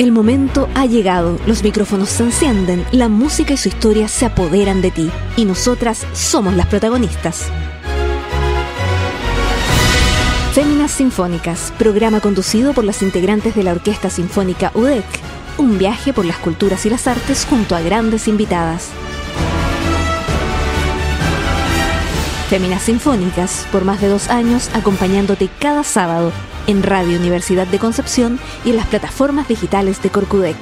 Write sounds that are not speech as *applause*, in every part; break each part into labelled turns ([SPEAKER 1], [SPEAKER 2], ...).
[SPEAKER 1] El momento ha llegado, los micrófonos se encienden, la música y su historia se apoderan de ti y nosotras somos las protagonistas. Féminas Sinfónicas, programa conducido por las integrantes de la Orquesta Sinfónica UDEC. Un viaje por las culturas y las artes junto a grandes invitadas. Féminas Sinfónicas, por más de dos años acompañándote cada sábado en Radio Universidad de Concepción y en las plataformas digitales de Corcudec.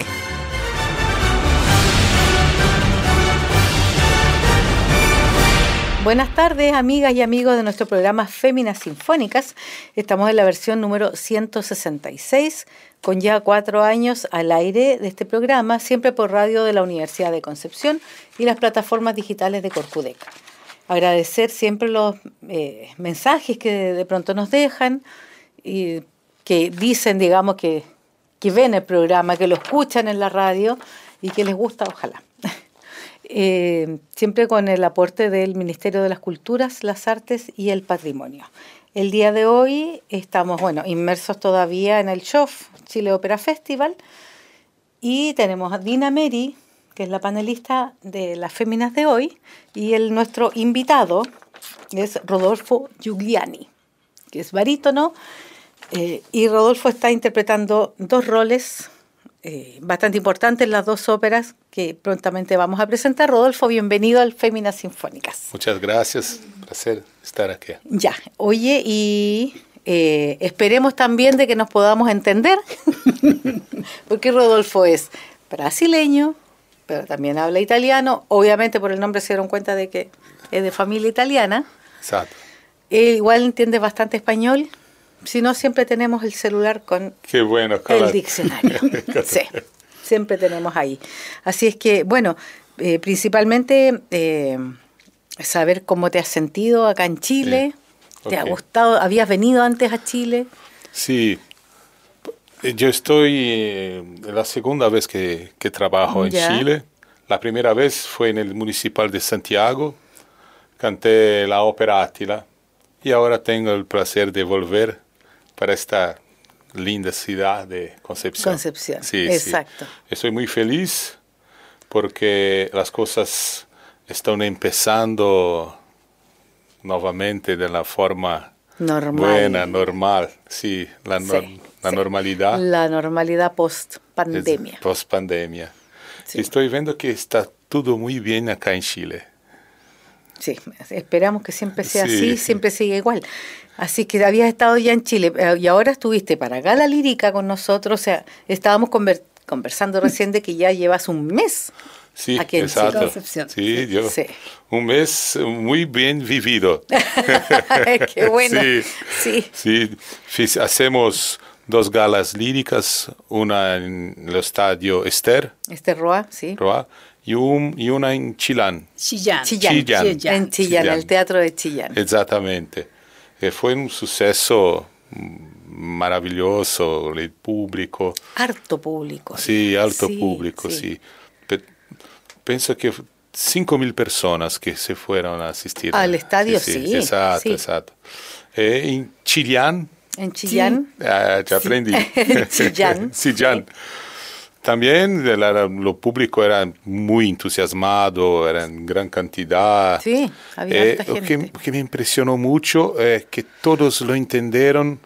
[SPEAKER 2] Buenas tardes, amigas y amigos de nuestro programa Féminas Sinfónicas. Estamos en la versión número 166, con ya cuatro años al aire de este programa, siempre por radio de la Universidad de Concepción y las plataformas digitales de Corcudec. Agradecer siempre los eh, mensajes que de pronto nos dejan, y que dicen, digamos, que, que ven el programa, que lo escuchan en la radio y que les gusta, ojalá. *laughs* Eh, siempre con el aporte del Ministerio de las Culturas, las Artes y el Patrimonio. El día de hoy estamos, bueno, inmersos todavía en el SHOF, Chile Opera Festival, y tenemos a Dina Meri, que es la panelista de las féminas de hoy, y el nuestro invitado es Rodolfo Giuliani, que es barítono, eh, y Rodolfo está interpretando dos roles eh, bastante importantes en las dos óperas que prontamente vamos a presentar. Rodolfo, bienvenido al Féminas Sinfónicas.
[SPEAKER 3] Muchas gracias, placer estar aquí.
[SPEAKER 2] Ya, oye, y eh, esperemos también de que nos podamos entender, *laughs* porque Rodolfo es brasileño, pero también habla italiano. Obviamente por el nombre se dieron cuenta de que es de familia italiana.
[SPEAKER 3] Exacto.
[SPEAKER 2] Él igual entiende bastante español si no, siempre tenemos el celular con
[SPEAKER 3] bueno,
[SPEAKER 2] el diccionario. *laughs* *laughs* sí, siempre tenemos ahí. Así es que, bueno, eh, principalmente eh, saber cómo te has sentido acá en Chile. ¿Te ha gustado? ¿Habías venido antes a Chile?
[SPEAKER 3] Sí. Yo estoy eh, la segunda vez que, trabajo en Chile. La primera vez fue en el Municipal de Santiago. Canté la ópera Átila. Y ahora tengo el placer de volver para esta linda ciudad de Concepción.
[SPEAKER 2] Concepción, sí, exacto.
[SPEAKER 3] Estoy muy feliz porque las cosas están empezando nuevamente de la forma
[SPEAKER 2] normal.
[SPEAKER 3] buena, normal, sí, la, la normalidad.
[SPEAKER 2] La normalidad post pandemia.
[SPEAKER 3] Post pandemia. Estoy viendo que está todo muy bien acá en Chile.
[SPEAKER 2] Sí, esperamos que siempre sea así, siempre siga igual. Así que habías estado ya en Chile eh, y ahora estuviste para Gala Lírica con nosotros. O sea, estábamos conversando *laughs* recién de que ya llevas un mes
[SPEAKER 3] sí,
[SPEAKER 2] aquí en
[SPEAKER 3] exacto. Sí, yo, un mes muy bien vivido. *laughs*
[SPEAKER 2] Qué bueno.
[SPEAKER 3] Sí, sí. hacemos dos galas líricas, una en el estadio Esther.
[SPEAKER 2] Esther Roa, sí.
[SPEAKER 3] Roa y, un, y una en Chillán.
[SPEAKER 2] Chillán. Chillán. En Chillán, el teatro de Chillán.
[SPEAKER 3] Exactamente. E fue un suceso maravilloso, el público.
[SPEAKER 2] Harto público.
[SPEAKER 3] Sí, alto público, sí. Pienso que 5 mil personas que se fueron a asistir.
[SPEAKER 2] Al estadio, sí.
[SPEAKER 3] exacto, exacto. Eh, en Chillán.
[SPEAKER 2] En Chillán.
[SPEAKER 3] Ah, ya aprendí. *laughs*
[SPEAKER 2] Chillán. *laughs*
[SPEAKER 3] Chillán. También lo público era muy entusiasmado, era en gran cantidad.
[SPEAKER 2] Sí, había
[SPEAKER 3] eh, Lo que, me impresionó mucho es que todos lo entendieron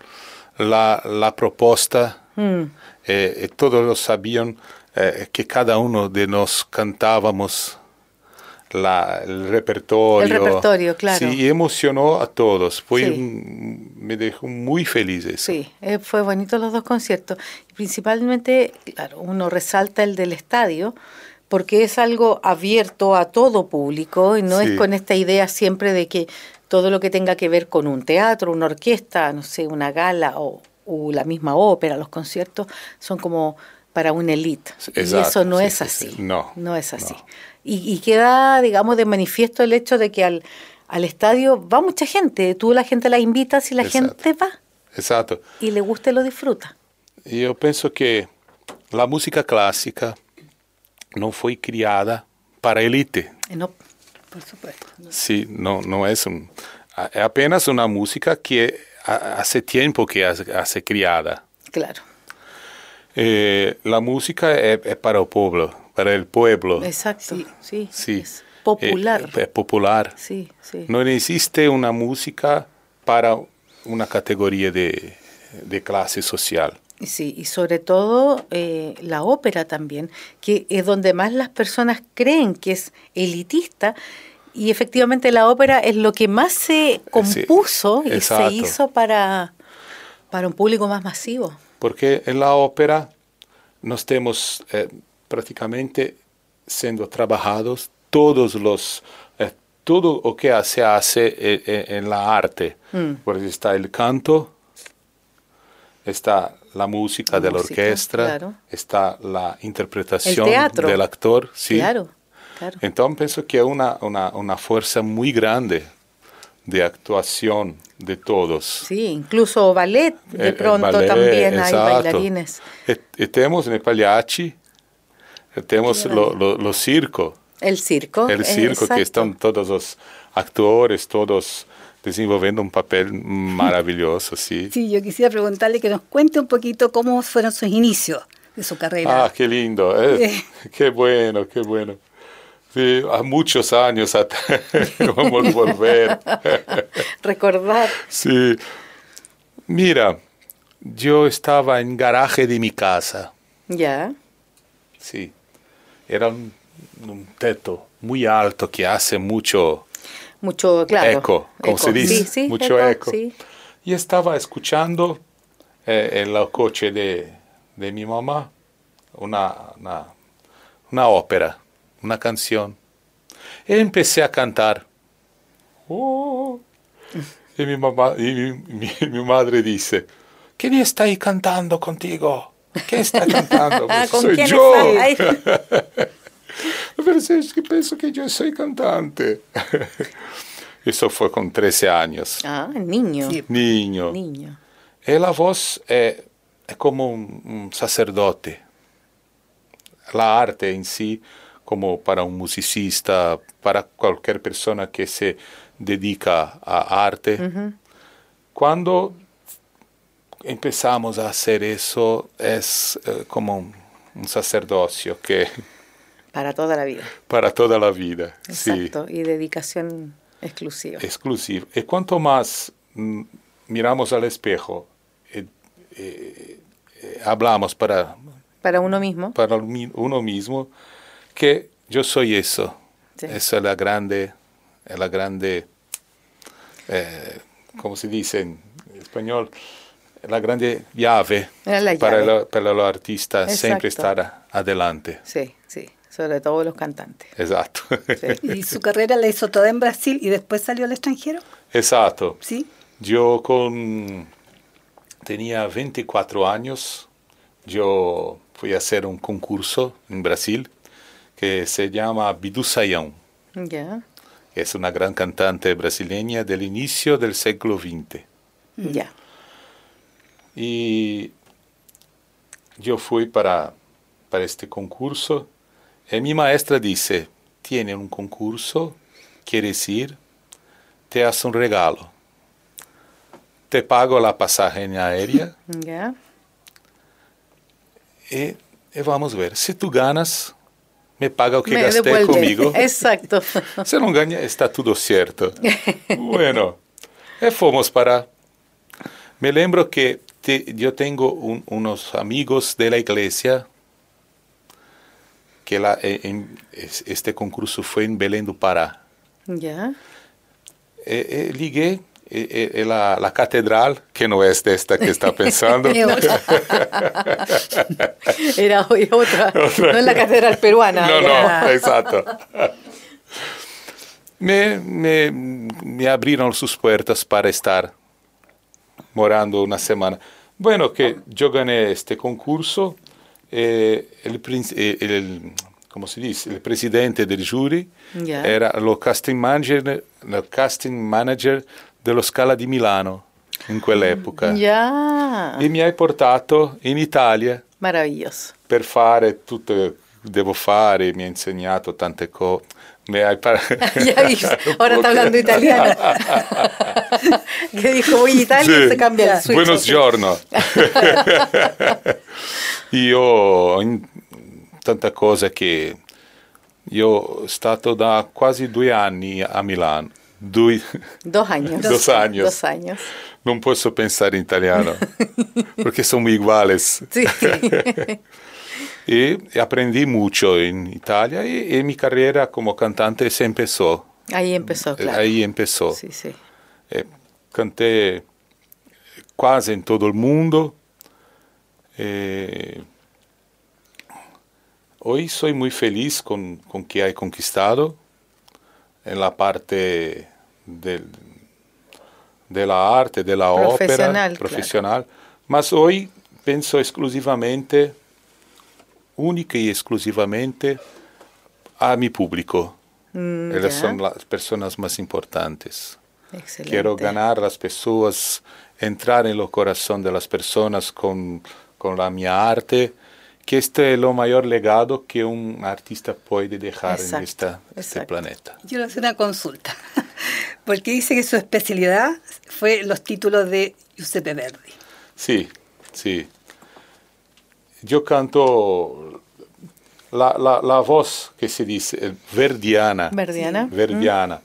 [SPEAKER 3] la, la propuesta, mm. eh, todos lo sabían eh, que cada uno de nos cantábamos la, el repertorio.
[SPEAKER 2] El repertorio, claro.
[SPEAKER 3] Sí, emocionó a todos. Fue me dejó muy feliz eso.
[SPEAKER 2] Sí, eh, fue bonito los dos conciertos. Principalmente, claro, uno resalta el del estadio, porque es algo abierto a todo público y no es con esta idea siempre de que todo lo que tenga que ver con un teatro, una orquesta, no sé, una gala o, la misma ópera, los conciertos, son como para una élite. y eso no es así.
[SPEAKER 3] No.
[SPEAKER 2] No es así. Y, queda, digamos, de manifiesto el hecho de que al, al estadio va mucha gente. Tú la gente la invitas y la gente va.
[SPEAKER 3] Exacto.
[SPEAKER 2] Y le gusta y lo disfruta.
[SPEAKER 3] Yo pienso que la música clásica no fue criada para élite.
[SPEAKER 2] Eh, no, por supuesto.
[SPEAKER 3] Sí, no, no es un, apenas una música que hace tiempo que hace, hace criada.
[SPEAKER 2] Claro.
[SPEAKER 3] Eh, la música es, para el pueblo, para el pueblo.
[SPEAKER 2] Exacto, sí.
[SPEAKER 3] sí.
[SPEAKER 2] popular.
[SPEAKER 3] es popular.
[SPEAKER 2] Sí, sí.
[SPEAKER 3] No existe una música para una categoría de, de clase social.
[SPEAKER 2] Sí, y sobre todo eh, la ópera también, que es donde más las personas creen que es elitista, y efectivamente la ópera es lo que más se compuso y se hizo para, para un público más masivo.
[SPEAKER 3] Porque en la ópera nos estamos eh, prácticamente siendo trabajados todos los eh, todo lo que se hace en, la arte. Mm. Porque está el canto, está la música de la orquesta, está la interpretación del actor. ¿sí?
[SPEAKER 2] Claro,
[SPEAKER 3] Entonces pienso que es una, una, una, fuerza muy grande de actuación de todos.
[SPEAKER 2] Sí, incluso ballet, de pronto también hay bailarines.
[SPEAKER 3] Y, tenemos en el Pagliacci, tenemos los circos.
[SPEAKER 2] El circo.
[SPEAKER 3] El circo, que están todos los actores, todos desenvolviendo un papel maravilloso, sí. *laughs*
[SPEAKER 4] Sí, yo quisiera preguntarle que nos cuente un poquito cómo fueron sus inicios de su carrera.
[SPEAKER 3] Ah, qué lindo, eh, *laughs* qué bueno, qué bueno. Sí, a muchos años *laughs* vamos a volver. *laughs*
[SPEAKER 2] Recordar.
[SPEAKER 3] Sí. Mira, yo estaba en garaje de mi casa.
[SPEAKER 2] Ya.
[SPEAKER 3] Sí. Era un, un teto muy alto que hace mucho
[SPEAKER 2] mucho, claro.
[SPEAKER 3] Eco, como se dice, mucho eco. Y estaba escuchando eh, en el coche de, de mi mamá una, una, una, ópera, una canción. Y empecé a cantar. Oh. Y, mi, mamá, y mi, mi, madre dice, ¿quién está ahí cantando contigo? ¿Quién está cantando? *laughs*
[SPEAKER 2] Pues soy yo. *laughs*
[SPEAKER 3] Pero es que pienso que yo soy cantante. *laughs* Eso fue con 13 años.
[SPEAKER 2] Ah, niño.
[SPEAKER 3] Niño.
[SPEAKER 2] Niño.
[SPEAKER 3] Y la voz es, como un, sacerdote. La arte en sí, como para un musicista, para cualquier persona que se dedica a arte. Cuando empezamos a hacer eso, es eh, como un sacerdocio que *laughs*
[SPEAKER 2] para toda la vida.
[SPEAKER 3] Para toda la vida,
[SPEAKER 2] Exacto, y dedicación exclusiva.
[SPEAKER 3] Exclusiva. Y cuanto más mm, miramos al espejo, eh, eh, eh, hablamos para...
[SPEAKER 2] Para uno mismo.
[SPEAKER 3] Para uno mismo, que yo soy eso. Esa es la grande, la grande, ¿cómo se dice en español? La grande llave, Para, para los artistas siempre estar adelante.
[SPEAKER 2] Sí, sí sobre todo los cantantes.
[SPEAKER 3] Exacto. *laughs*
[SPEAKER 4] ¿Y su carrera la hizo toda en Brasil y después salió al extranjero?
[SPEAKER 3] Exacto.
[SPEAKER 4] Sí.
[SPEAKER 3] Yo con tenía 24 años, yo fui a hacer un concurso en Brasil que se llama Bidu Sayão. Es una gran cantante brasileña del inicio del siglo XX. Y yo fui para, para este concurso y mi maestra dice, tiene un concurso, quieres ir, te hace un regalo. Te pago la pasaje aérea.
[SPEAKER 2] Yeah.
[SPEAKER 3] Y, y, vamos a ver, si tú ganas, me paga o que me gasté devuelve. conmigo. *laughs*
[SPEAKER 2] Exacto.
[SPEAKER 3] si no gana, está todo cierto. bueno, y fuimos para... Me lembro que te, yo tengo un, unos amigos de la iglesia que la, eh, en, este concurso fue en Belém do Pará.
[SPEAKER 2] Ya.
[SPEAKER 3] Eh, eh, eh, la, la, catedral, que no es de esta que está pensando. *laughs* *laughs*
[SPEAKER 2] Era otra, no es la catedral peruana.
[SPEAKER 3] No, no, exacto. me, me, me, abrieron sus puertas para estar morando una semana. Bueno, que yo gané este concurso eh, el, eh, el, ¿cómo se dice? el presidente del jury yeah. era el casting manager, el casting manager dello Scala di Milano in quell'epoca.
[SPEAKER 2] Yeah.
[SPEAKER 3] E mi hai portato in Italia.
[SPEAKER 2] Meraviglioso.
[SPEAKER 3] Per fare tutto, devo fare, mi ha insegnato tante cose. Me hai par- *laughs*
[SPEAKER 2] ya visto, *laughs* ahora está hablando italiano. *laughs* que dijo, voy a Italia sí. se cambia el switch.
[SPEAKER 3] Buenos giorno. io in tanta cosa che io stato da quasi due anni a Milano. Due, *laughs*
[SPEAKER 2] dos años.
[SPEAKER 3] dos años.
[SPEAKER 2] Dos años.
[SPEAKER 3] Non posso pensare in italiano perché sono iguales.
[SPEAKER 2] Sí. *laughs*
[SPEAKER 3] y aprendí mucho en Italia y, y, mi carrera como cantante se empezó.
[SPEAKER 2] Ahí empezó, claro.
[SPEAKER 3] Ahí empezó.
[SPEAKER 2] Sí, sí.
[SPEAKER 3] Eh, canté quasi en todo el mundo. Eh, hoy soy muy feliz con, con que he conquistado en la parte del, de la arte, de la ópera profesional.
[SPEAKER 2] Claro.
[SPEAKER 3] Mas hoy pienso exclusivamente, única y exclusivamente, a mi público.
[SPEAKER 2] Mm,
[SPEAKER 3] Ellas son las personas más importantes.
[SPEAKER 2] Excelente.
[SPEAKER 3] Quiero ganar las personas, entrar en el corazón de las personas con, con la mi arte, que este es lo mayor legado que un artista puede dejar
[SPEAKER 2] Exacto,
[SPEAKER 3] en esta, este planeta.
[SPEAKER 4] Yo le hago una consulta, *laughs* porque dice que su especialidad fue los títulos de Giuseppe Verdi.
[SPEAKER 3] Sí, sí. Yo canto la, la, la voz que se dice eh, verdiana.
[SPEAKER 2] Verdiana.
[SPEAKER 3] Verdiana.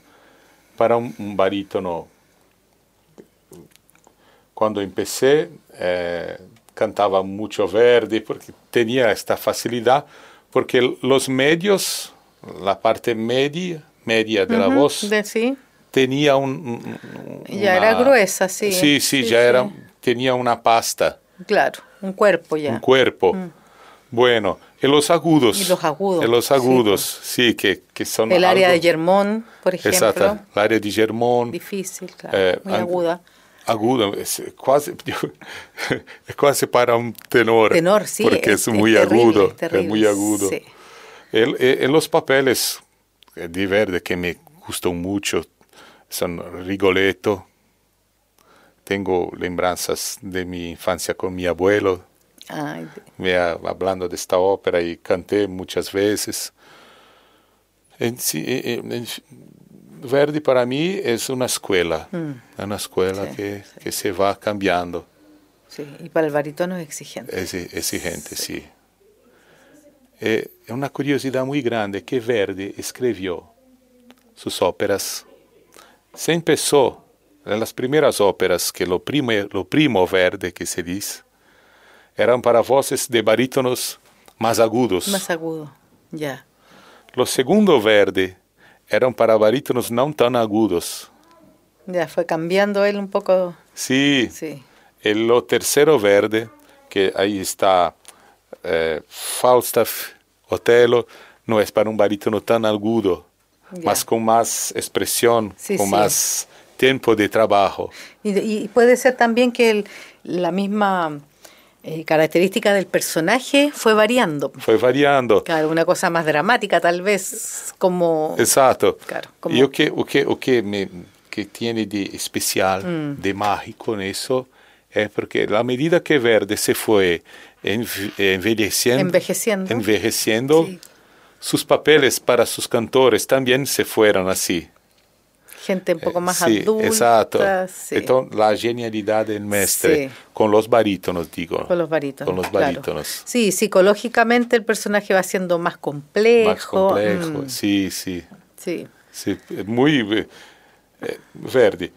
[SPEAKER 3] Para un, un barítono. Cuando empecé, eh, cantaba mucho Verdi porque tenía esta facilidad, porque los medios, la parte media, media de la
[SPEAKER 2] Ujú,
[SPEAKER 3] voz,
[SPEAKER 2] de- sí.
[SPEAKER 3] tenía un,
[SPEAKER 2] Ya era gruesa, sí.
[SPEAKER 3] Sí, sí,
[SPEAKER 2] Sí,
[SPEAKER 3] ya
[SPEAKER 2] sí.
[SPEAKER 3] era, tenía una pasta,
[SPEAKER 2] Claro, un cuerpo ya.
[SPEAKER 3] un cuerpo. Bueno, y los agudos.
[SPEAKER 2] Y los agudos,
[SPEAKER 3] y los
[SPEAKER 2] sí,
[SPEAKER 3] agudos, sí, que, que son
[SPEAKER 2] El área
[SPEAKER 3] algo-
[SPEAKER 2] de Germón, por ejemplo.
[SPEAKER 3] Exacto, el área de Germón.
[SPEAKER 2] Difícil, claro.
[SPEAKER 3] Eh,
[SPEAKER 2] muy
[SPEAKER 3] an-
[SPEAKER 2] aguda.
[SPEAKER 3] Agudo, es quasi, *laughs* es quasi para un tenor.
[SPEAKER 2] Tenor, sí.
[SPEAKER 3] Porque es,
[SPEAKER 2] es
[SPEAKER 3] muy
[SPEAKER 2] terrible,
[SPEAKER 3] agudo,
[SPEAKER 2] es terrible,
[SPEAKER 3] muy agudo.
[SPEAKER 2] sí.
[SPEAKER 3] El- en los papeles eh, de Verde que me gustan mucho son Rigoletto. Tengo lembranzas de mi infancia con mi abuelo,
[SPEAKER 2] Ay,
[SPEAKER 3] me ha- hablando de esta ópera y canté muchas veces. En eh, eh, en Verdi para mí es una escuela, una escuela
[SPEAKER 2] Mm. Sí,
[SPEAKER 3] que,
[SPEAKER 2] sí.
[SPEAKER 3] que se va cambiando.
[SPEAKER 2] sí. Y para el barítono es exigente.
[SPEAKER 3] Es exigente, sí. Eh, Es una curiosidad muy grande que Verdi escribió sus óperas. Se empezó en las primeras óperas, que lo primo, lo primo Verdi que se dice, eran para voces de barítonos más agudos.
[SPEAKER 2] Más agudo, ya.
[SPEAKER 3] Los segundos Verdi eran para barítonos no tan agudos.
[SPEAKER 2] Ya fue cambiando él un poco.
[SPEAKER 3] Sí,
[SPEAKER 2] Sí.
[SPEAKER 3] el lo tercero verde, que ahí está eh, Falstaff, Otelo, no es para un barítono tan agudo,
[SPEAKER 2] Ya.
[SPEAKER 3] más con más expresión,
[SPEAKER 2] Sí,
[SPEAKER 3] con
[SPEAKER 2] sí.
[SPEAKER 3] más tiempo de trabajo.
[SPEAKER 2] Y, y puede ser también que el- la misma eh, característica del personaje fue variando.
[SPEAKER 3] Fue variando.
[SPEAKER 2] Claro, una cosa más dramática tal vez, como...
[SPEAKER 3] Exacto.
[SPEAKER 2] Claro, como-
[SPEAKER 3] Y lo que, o que, o que, me, que tiene de especial,
[SPEAKER 2] Mm.
[SPEAKER 3] de mágico en eso, es porque a medida que Verde se fue enve- envejeciendo,
[SPEAKER 2] Envejeciendo.
[SPEAKER 3] envejeciendo,
[SPEAKER 2] Sí.
[SPEAKER 3] sus papeles para sus cantores también se fueron así.
[SPEAKER 2] Gente un poco más
[SPEAKER 3] sí,
[SPEAKER 2] adulta.
[SPEAKER 3] exacto.
[SPEAKER 2] sí.
[SPEAKER 3] Entonces, la genialidad del maestre
[SPEAKER 2] Sí.
[SPEAKER 3] con los barítonos, digo.
[SPEAKER 2] Con los barítonos.
[SPEAKER 3] Con los
[SPEAKER 2] claro.
[SPEAKER 3] barítonos.
[SPEAKER 2] Sí, psicológicamente el personaje va siendo más complejo.
[SPEAKER 3] Más complejo.
[SPEAKER 2] mm,
[SPEAKER 3] Sí, sí.
[SPEAKER 2] sí.
[SPEAKER 3] Sí, es muy eh, eh, Verdi.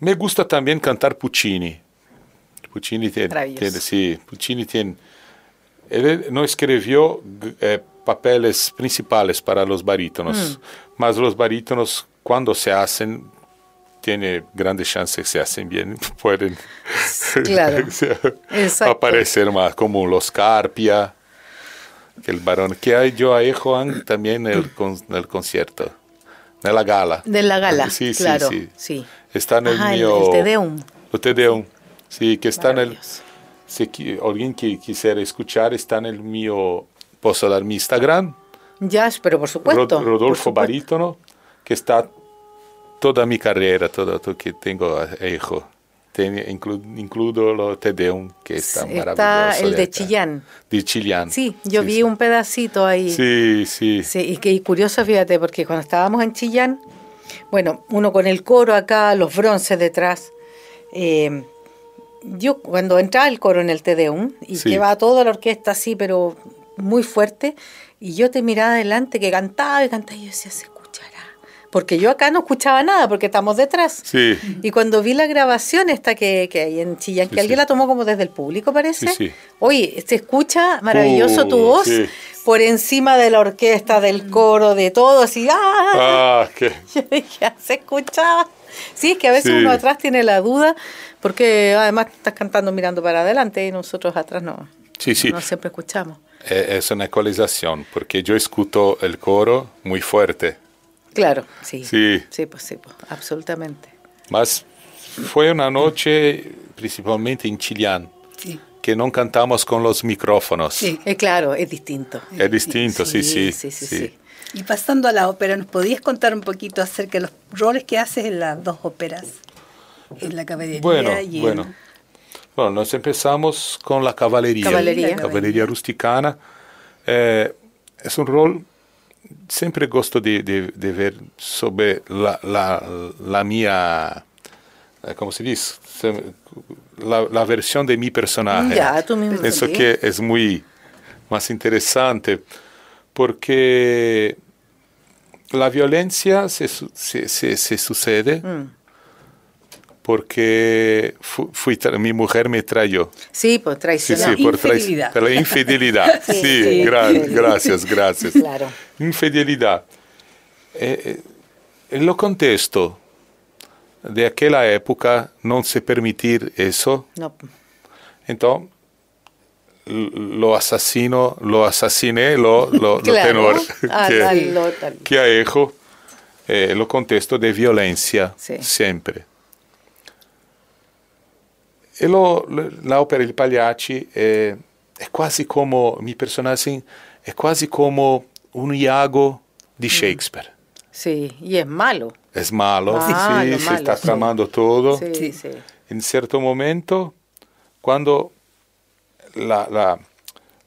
[SPEAKER 3] Me gusta también cantar Puccini. Puccini tiene, tiene- sí, Puccini tiene, él no escribió eh, papeles principales para los barítonos,
[SPEAKER 2] Mm.
[SPEAKER 3] mas los barítonos cuando se hacen tiene grandes chances que se hacen bien, *laughs* pueden
[SPEAKER 2] Claro. *laughs*
[SPEAKER 3] Aparecer más, como los Carpia, el varón que hay yo a Juan también en el, con- el concierto, en la gala.
[SPEAKER 2] De la gala,
[SPEAKER 3] Sí, sí,
[SPEAKER 2] claro.
[SPEAKER 3] sí.
[SPEAKER 2] sí.
[SPEAKER 3] Está en el
[SPEAKER 2] Ajá, el-
[SPEAKER 3] mío...
[SPEAKER 2] el Te Deum.
[SPEAKER 3] O Te Deum. Sí, que está en el... Si alguien que quisiera escuchar, está en el mío... Puedo dar mi Instagram,
[SPEAKER 2] Ya, pero por supuesto.
[SPEAKER 3] Rod-
[SPEAKER 2] por
[SPEAKER 3] Rodolfo
[SPEAKER 2] supuesto.
[SPEAKER 3] Barítono, que está toda mi carrera, todo lo que tengo hecho. Ten- inclu- includo lo Te Deum, que está, maravilloso.
[SPEAKER 2] Está el de. Chillán.
[SPEAKER 3] De Chillán.
[SPEAKER 2] Sí, yo vi
[SPEAKER 3] sí.
[SPEAKER 2] un pedacito ahí.
[SPEAKER 3] Sí, sí.
[SPEAKER 2] Sí, y que y curioso, fíjate, porque cuando estábamos en Chillán, bueno, uno con el coro acá, los bronces detrás, eh, yo cuando entraba el coro en el Tedeum y
[SPEAKER 3] Sí.
[SPEAKER 2] que va toda la orquesta así, pero muy fuerte, y yo te miraba adelante que cantaba y cantaba y yo decía. Porque yo acá no escuchaba nada porque estamos detrás.
[SPEAKER 3] Sí,
[SPEAKER 2] Y cuando vi la grabación esta que, que hay en Chillán, que
[SPEAKER 3] Sí,
[SPEAKER 2] alguien
[SPEAKER 3] sí.
[SPEAKER 2] la tomó como desde el público, parece. Oye, se escucha maravilloso tu
[SPEAKER 3] Uh,
[SPEAKER 2] voz por encima de la orquesta, del coro, de todo, así. ¡ah!
[SPEAKER 3] ah, que, *laughs*
[SPEAKER 2] Yo dije, se escuchaba. Sí, es que a veces uno atrás tiene la duda, porque además estás cantando mirando para adelante y nosotros atrás no,
[SPEAKER 3] sí, sí.
[SPEAKER 2] no siempre escuchamos.
[SPEAKER 3] Eh, Es una ecualización, porque yo escucho el coro muy fuerte.
[SPEAKER 2] Claro, sí.
[SPEAKER 3] Sí.
[SPEAKER 2] Sí, pues sí, pues, absolutamente.
[SPEAKER 3] Mas fue una noche, principalmente en Chillán,
[SPEAKER 4] Sí.
[SPEAKER 3] que no cantamos con los micrófonos.
[SPEAKER 4] Sí.
[SPEAKER 2] Eh, claro, es distinto.
[SPEAKER 3] Es distinto, sí, sí.
[SPEAKER 2] sí, sí,
[SPEAKER 3] sí.
[SPEAKER 2] sí.
[SPEAKER 4] Y pasando a la ópera, ¿nos podías contar un poquito acerca de los roles que haces en las dos óperas? En la caballería
[SPEAKER 3] Bueno,
[SPEAKER 4] y en-
[SPEAKER 3] bueno. Bueno, nos empezamos con la caballería.
[SPEAKER 2] Caballería.
[SPEAKER 3] Caballería rusticana. Eh, es un rol, siempre gusto de, de- de ver sobre la, la, la mía, eh, ¿cómo se dice? La, la versión de mi personaje.
[SPEAKER 2] Ya, tú mismo
[SPEAKER 3] Pienso
[SPEAKER 2] sí.
[SPEAKER 3] que es muy más interesante porque la violencia se, se, se- se sucede
[SPEAKER 2] Mm.
[SPEAKER 3] Porque fu- fui tra- mi mujer me trayó.
[SPEAKER 2] Sí, pues
[SPEAKER 3] Sí,
[SPEAKER 2] traicionado.
[SPEAKER 3] sí, por
[SPEAKER 4] infidelidad.
[SPEAKER 3] por la infidelidad. *laughs*
[SPEAKER 2] Sí,
[SPEAKER 3] sí,
[SPEAKER 2] sí,
[SPEAKER 3] gra-
[SPEAKER 2] sí.
[SPEAKER 3] gracias, gracias.
[SPEAKER 2] Claro.
[SPEAKER 3] Infidelidad. Eh, eh, en lo contexto de aquella época no se permitir eso,
[SPEAKER 2] No,
[SPEAKER 3] entonces lo asesino, lo asesiné, lo, lo, lo
[SPEAKER 2] Claro.
[SPEAKER 3] tenor
[SPEAKER 2] Ah, *laughs*
[SPEAKER 3] que,
[SPEAKER 2] tal, lo tal.
[SPEAKER 3] que eh, lo contexto de violencia
[SPEAKER 2] Sí.
[SPEAKER 3] E lo, lo- la ópera Il Pagliacci è, è quasi come, mi personaje è quasi come un Iago di Shakespeare.
[SPEAKER 2] sí, y es malo.
[SPEAKER 3] Es malo,
[SPEAKER 2] Malo,
[SPEAKER 3] sí, se
[SPEAKER 2] malo,
[SPEAKER 3] está
[SPEAKER 2] sí.
[SPEAKER 3] tramando todo.
[SPEAKER 2] Sí,
[SPEAKER 4] Sí.
[SPEAKER 3] En cierto momento, cuando la, la,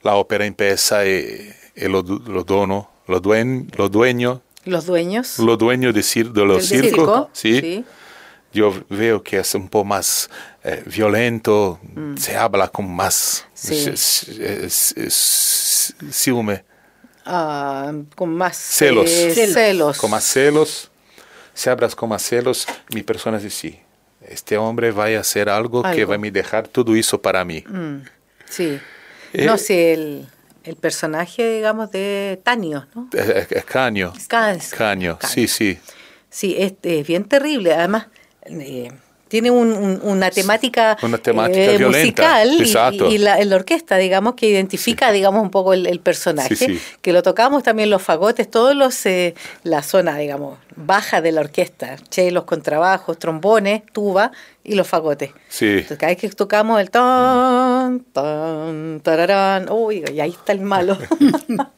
[SPEAKER 3] la ópera empieza y, y lo, lo dono, lo, duen, lo dueño,
[SPEAKER 2] Los dueños
[SPEAKER 3] lo dueño de, cir- de los
[SPEAKER 2] del
[SPEAKER 3] circos,
[SPEAKER 2] circo,
[SPEAKER 3] ¿sí?
[SPEAKER 2] sí.
[SPEAKER 3] yo veo que es un poco más eh, violento, se habla con más
[SPEAKER 2] Mm. Sí.
[SPEAKER 3] ciúme,
[SPEAKER 2] Ah, con más
[SPEAKER 3] Celos.
[SPEAKER 2] eh,
[SPEAKER 4] Celos.
[SPEAKER 2] celos.
[SPEAKER 3] con más celos, se habla con más celos, mi persona dice, sí, este hombre va a hacer algo, que va a me dejar todo eso para mí.
[SPEAKER 2] Mm, sí.
[SPEAKER 3] Eh,
[SPEAKER 2] no, sí, el, el personaje, digamos, de Tanio, ¿no?
[SPEAKER 3] Es caño, caño,
[SPEAKER 2] Caño.
[SPEAKER 3] sí, sí,
[SPEAKER 2] Sí, es, es bien terrible. Además, eh, tiene un- un- una temática,
[SPEAKER 3] Una temática
[SPEAKER 2] eh,
[SPEAKER 3] violenta,
[SPEAKER 2] musical y- la, la orquesta, digamos, que identifica, digamos, un poco el, el personaje.
[SPEAKER 3] Sí, sí.
[SPEAKER 2] Que lo tocamos también los fagotes, todos los, eh, la zona, digamos, baja de la orquesta. Chelos, contrabajos, trombones, tuba y los fagotes.
[SPEAKER 3] sí.
[SPEAKER 2] Entonces, cada vez que tocamos el tan, tan, tararán, uy, y ahí está el malo. *laughs*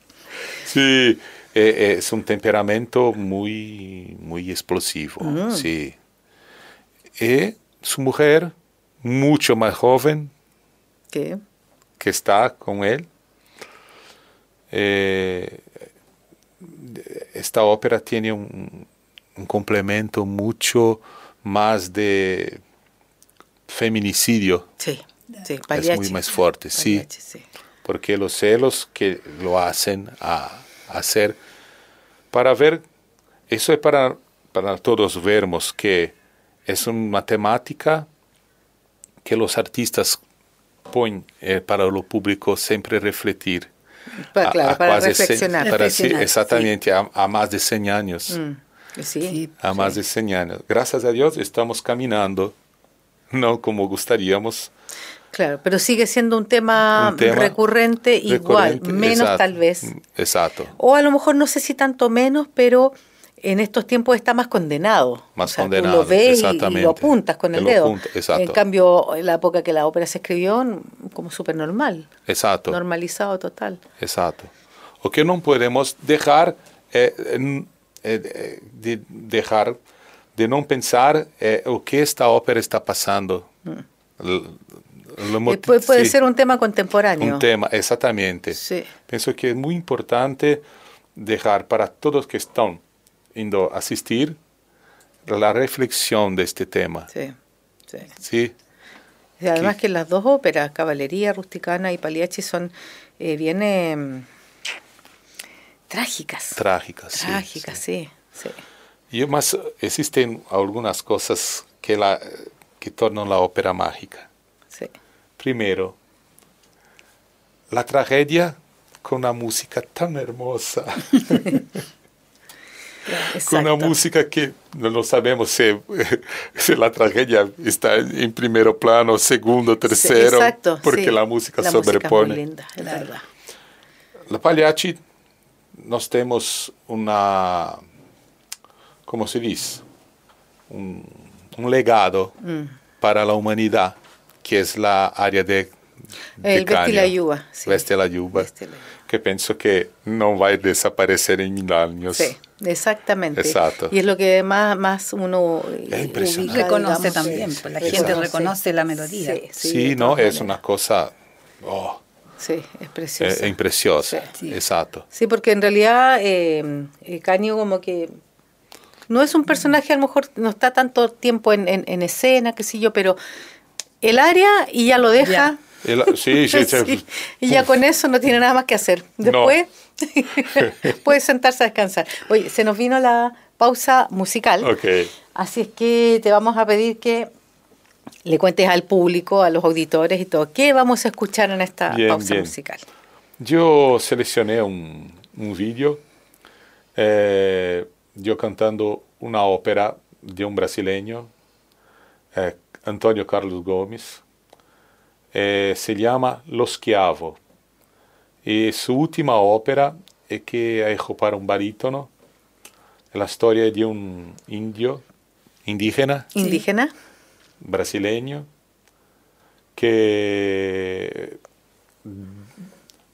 [SPEAKER 3] Sí, eh, es un temperamento muy, muy explosivo, sí. Y su mujer, mucho más joven
[SPEAKER 2] ¿Qué?
[SPEAKER 3] que está con él, eh, esta ópera tiene un, un complemento mucho más de feminicidio,
[SPEAKER 2] Sí, sí,
[SPEAKER 3] es muy más fuerte.
[SPEAKER 2] Pagliacci, sí.
[SPEAKER 3] porque los celos que lo hacen a, hacer para ver, eso es para, para todos vermos que es una temática que los artistas ponen eh, para lo público siempre refletir.
[SPEAKER 2] Pa- claro,
[SPEAKER 3] A- a
[SPEAKER 2] para
[SPEAKER 3] quase cien-
[SPEAKER 2] reflexionar.
[SPEAKER 3] para sí, exactamente, a, a más de 100 años.
[SPEAKER 2] Mm, sí.
[SPEAKER 4] Sí.
[SPEAKER 3] A más de 100 años. Gracias a Dios estamos caminando, no como gustaríamos.
[SPEAKER 2] Claro, pero sigue siendo un tema,
[SPEAKER 3] Un tema
[SPEAKER 2] recurrente, igual,
[SPEAKER 3] recurrente,
[SPEAKER 2] menos
[SPEAKER 3] exacto,
[SPEAKER 2] tal vez.
[SPEAKER 3] Exacto.
[SPEAKER 2] O a lo mejor no sé si tanto menos, pero en estos tiempos está más condenado.
[SPEAKER 3] Más
[SPEAKER 2] O sea,
[SPEAKER 3] condenado,
[SPEAKER 2] Tú lo ves y- y,
[SPEAKER 3] exactamente.
[SPEAKER 2] lo apuntas con el dedo.
[SPEAKER 3] exacto.
[SPEAKER 2] En cambio, en la época que la ópera se escribió, como súper normal,
[SPEAKER 3] Exacto.
[SPEAKER 2] normalizado total.
[SPEAKER 3] Exato. O que não podemos deixar é, é, é, de deixar de não pensar é, o que esta ópera está passando. L- lo
[SPEAKER 2] Eh, puede
[SPEAKER 3] sí,
[SPEAKER 2] ser un tema contemporáneo.
[SPEAKER 3] um tema, exatamente.
[SPEAKER 2] Sí.
[SPEAKER 3] Penso que é muito importante deixar para todos que estão indo assistir a reflexão deste tema.
[SPEAKER 2] Sí, sí.
[SPEAKER 3] ¿sí?
[SPEAKER 2] además que las dos óperas, Caballería Rusticana y Pagliacci, son eh, bien em, trágicas.
[SPEAKER 3] Trágicas,
[SPEAKER 2] Trágicas, sí. sí,
[SPEAKER 3] Y además existen algunas cosas que, la, que tornan la ópera mágica.
[SPEAKER 2] Sí.
[SPEAKER 3] Primero, la tragedia con una música tan hermosa. *laughs* con una música que no sabemos si, *laughs* si, la tragedia está en primer plano, segundo, tercero,
[SPEAKER 2] Exacto,
[SPEAKER 3] porque
[SPEAKER 2] sí.
[SPEAKER 3] la música
[SPEAKER 2] la
[SPEAKER 3] sobrepone.
[SPEAKER 2] Música muy linda, es verdad.
[SPEAKER 3] La Pagliacci nos tenemos una, ¿cómo se dice? Un, un legado
[SPEAKER 2] mm.
[SPEAKER 3] para la humanidad, que es la área de
[SPEAKER 2] El Vesti la Yuba. Sí.
[SPEAKER 3] Vesti la Yuba,
[SPEAKER 2] Vesti la Yuba.
[SPEAKER 3] que pienso que no va a desaparecer en mil años.
[SPEAKER 2] Sí, exactamente.
[SPEAKER 3] Exacto.
[SPEAKER 2] Y es lo que más, más uno
[SPEAKER 3] Es impresionante.
[SPEAKER 2] ubica,
[SPEAKER 4] reconoce
[SPEAKER 2] digamos,
[SPEAKER 4] también,
[SPEAKER 2] sí.
[SPEAKER 4] pues la gente reconoce la melodía.
[SPEAKER 2] Sí, sí,
[SPEAKER 3] no, es una cosa oh,
[SPEAKER 2] Sí, es
[SPEAKER 3] es,
[SPEAKER 2] precioso.
[SPEAKER 3] es preciosa.
[SPEAKER 2] Sí.
[SPEAKER 3] Exacto.
[SPEAKER 2] Sí, porque en realidad eh, eh, Canio como que no es un personaje, a lo mejor no está tanto tiempo en, en, en escena, qué sé yo, pero el área y ya lo deja.
[SPEAKER 4] Ya.
[SPEAKER 3] El- sí, *laughs* sí, sí.
[SPEAKER 2] Y ya con eso no tiene nada más que hacer.
[SPEAKER 3] No.
[SPEAKER 2] Después *laughs* *laughs* puede sentarse a descansar. Oye, se nos vino la pausa musical.
[SPEAKER 3] Ok.
[SPEAKER 2] Así es que te vamos a pedir que le cuentes al público, a los auditores y todo, ¿qué vamos a escuchar en esta
[SPEAKER 3] Bien,
[SPEAKER 2] pausa
[SPEAKER 3] bien.
[SPEAKER 2] musical?
[SPEAKER 3] Yo seleccioné un, un vídeo, eh, yo cantando una ópera de un brasileño, eh, Antonio Carlos Gómez, eh, se llama Lo Schiavo. Y su última ópera es que ha hecho para un barítono, la historia de un indio, indígena,
[SPEAKER 2] ¿Indígena?
[SPEAKER 3] brasileño que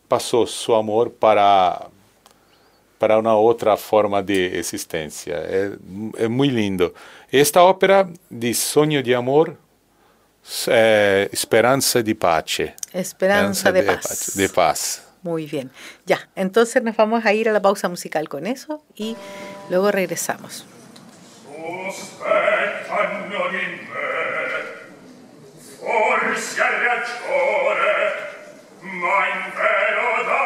[SPEAKER 3] pasó su amor para, para una otra forma de existencia. Es, es muy lindo. Esta ópera de Sueño de Amor, eh, Esperanza de Pace.
[SPEAKER 2] Esperanza de paz.
[SPEAKER 3] de paz.
[SPEAKER 2] Muy bien. Ya, entonces nos vamos a ir a la pausa musical con eso y luego regresamos.
[SPEAKER 5] Forse ha ragione, ma in vero.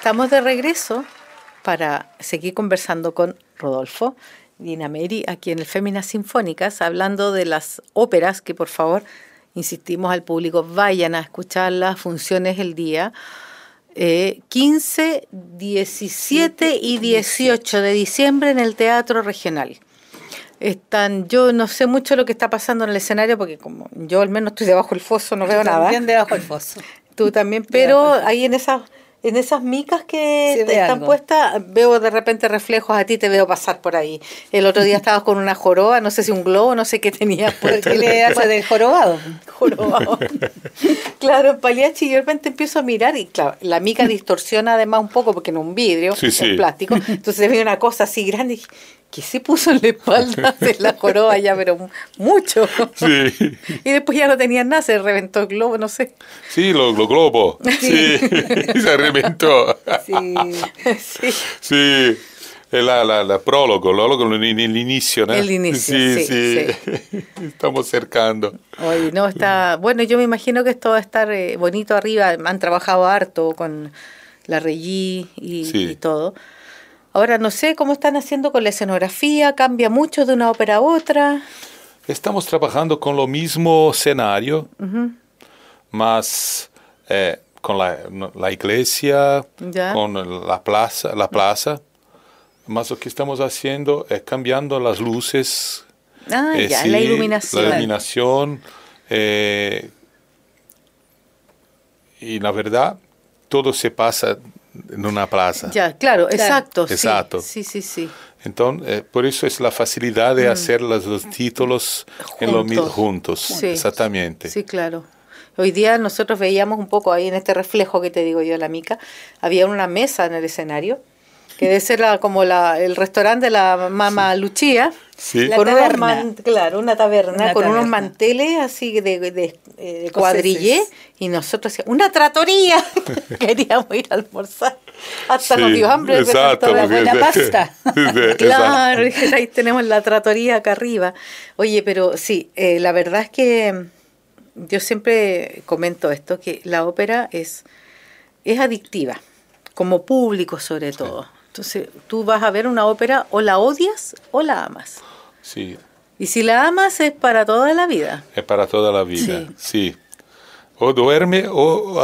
[SPEAKER 2] Estamos de regreso para seguir conversando con Rodolfo Dinameri aquí en el Féminas Sinfónicas, hablando de las óperas que por favor insistimos al público, vayan a escuchar las funciones el día. 15, 17 y 18 de diciembre en el Teatro Regional. Están, yo no sé mucho lo que está pasando en el escenario porque como yo al menos estoy debajo del foso, no veo nada.
[SPEAKER 4] También debajo del foso.
[SPEAKER 2] Tú también, pero ahí en esas en esas micas que
[SPEAKER 4] Sí,
[SPEAKER 2] están
[SPEAKER 4] algo.
[SPEAKER 2] puestas, veo de repente reflejos a ti, te veo pasar por ahí. El otro día estabas con una joroba, no sé si un globo, no sé qué tenías por
[SPEAKER 4] ¿Qué le hace del jorobado? *laughs*
[SPEAKER 2] jorobado. claro, en Paliachi yo de repente empiezo a mirar y claro, la mica distorsiona además un poco porque no es un vidrio,
[SPEAKER 3] Sí,
[SPEAKER 2] es
[SPEAKER 3] sí.
[SPEAKER 2] plástico. Entonces ve una cosa así grande y ¿qué se puso en la espalda *laughs* de la joroba ya? Pero mucho.
[SPEAKER 3] Sí, *laughs*
[SPEAKER 2] Y después ya no tenía nada, se reventó el globo, no sé.
[SPEAKER 3] sí, lo, lo globo. Sí, *laughs* se reventó.
[SPEAKER 4] Sí.
[SPEAKER 2] sí.
[SPEAKER 3] Sí, la, la, la prologo, prologo nell'inizio, ¿no?
[SPEAKER 2] El inicio, sí,
[SPEAKER 3] sí. Estamos cercando.
[SPEAKER 2] Oye, no, está. Bueno, yo me imagino que esto va a estar eh, bonito arriba. Han trabajado harto con la Regí y,
[SPEAKER 3] Sí.
[SPEAKER 2] y todo. Ahora no sé cómo están haciendo con la escenografía, cambia mucho de una ópera a otra.
[SPEAKER 3] Estamos trabajando con lo mismo escenario, más eh, con la, la iglesia,
[SPEAKER 2] Ya.
[SPEAKER 3] con la plaza, la plaza. Más lo que estamos haciendo es cambiando las luces.
[SPEAKER 2] Ah,
[SPEAKER 3] eh,
[SPEAKER 2] ya,
[SPEAKER 3] sí,
[SPEAKER 2] la iluminación.
[SPEAKER 3] La iluminación. eh, y la verdad, todo se pasa en una plaza.
[SPEAKER 2] Ya, claro, exacto.
[SPEAKER 3] Exacto.
[SPEAKER 2] Sí, sí, sí.
[SPEAKER 3] Entonces, eh, por eso es la facilidad de hacer los, los títulos en lo mi-
[SPEAKER 2] Mm. Juntos.
[SPEAKER 3] juntos.
[SPEAKER 2] Sí.
[SPEAKER 3] Exactamente.
[SPEAKER 2] Sí, claro. Hoy día nosotros veíamos un poco ahí en este reflejo que te digo yo, la mica, había una mesa en el escenario, que debe ser la- como la, el restaurante de la Mama Lucía,
[SPEAKER 3] Sí.
[SPEAKER 4] La
[SPEAKER 2] con
[SPEAKER 4] taberna.
[SPEAKER 2] man- claro, una taberna,
[SPEAKER 4] Una
[SPEAKER 2] con unos manteles así de, de, de, eh, cuadrillé, y nosotros decíamos, ¡una tratoría! *laughs* Queríamos ir a almorzar. Hasta nos
[SPEAKER 3] Sí,
[SPEAKER 2] dio hambre. de
[SPEAKER 3] exacto,
[SPEAKER 4] la buena *laughs* pasta.
[SPEAKER 3] Sí, *laughs*
[SPEAKER 2] Claro, ahí tenemos la tratoría acá arriba. Oye, pero sí, eh, la verdad es que yo siempre comento esto, que la ópera es, es adictiva, como público sobre todo. Entonces, tú vas a ver una ópera o la odias o la amas.
[SPEAKER 3] Sí,
[SPEAKER 2] Y si la amas es para toda la vida.
[SPEAKER 3] es para toda la vida.
[SPEAKER 2] Sí.
[SPEAKER 3] Sí. O duerme o, *laughs*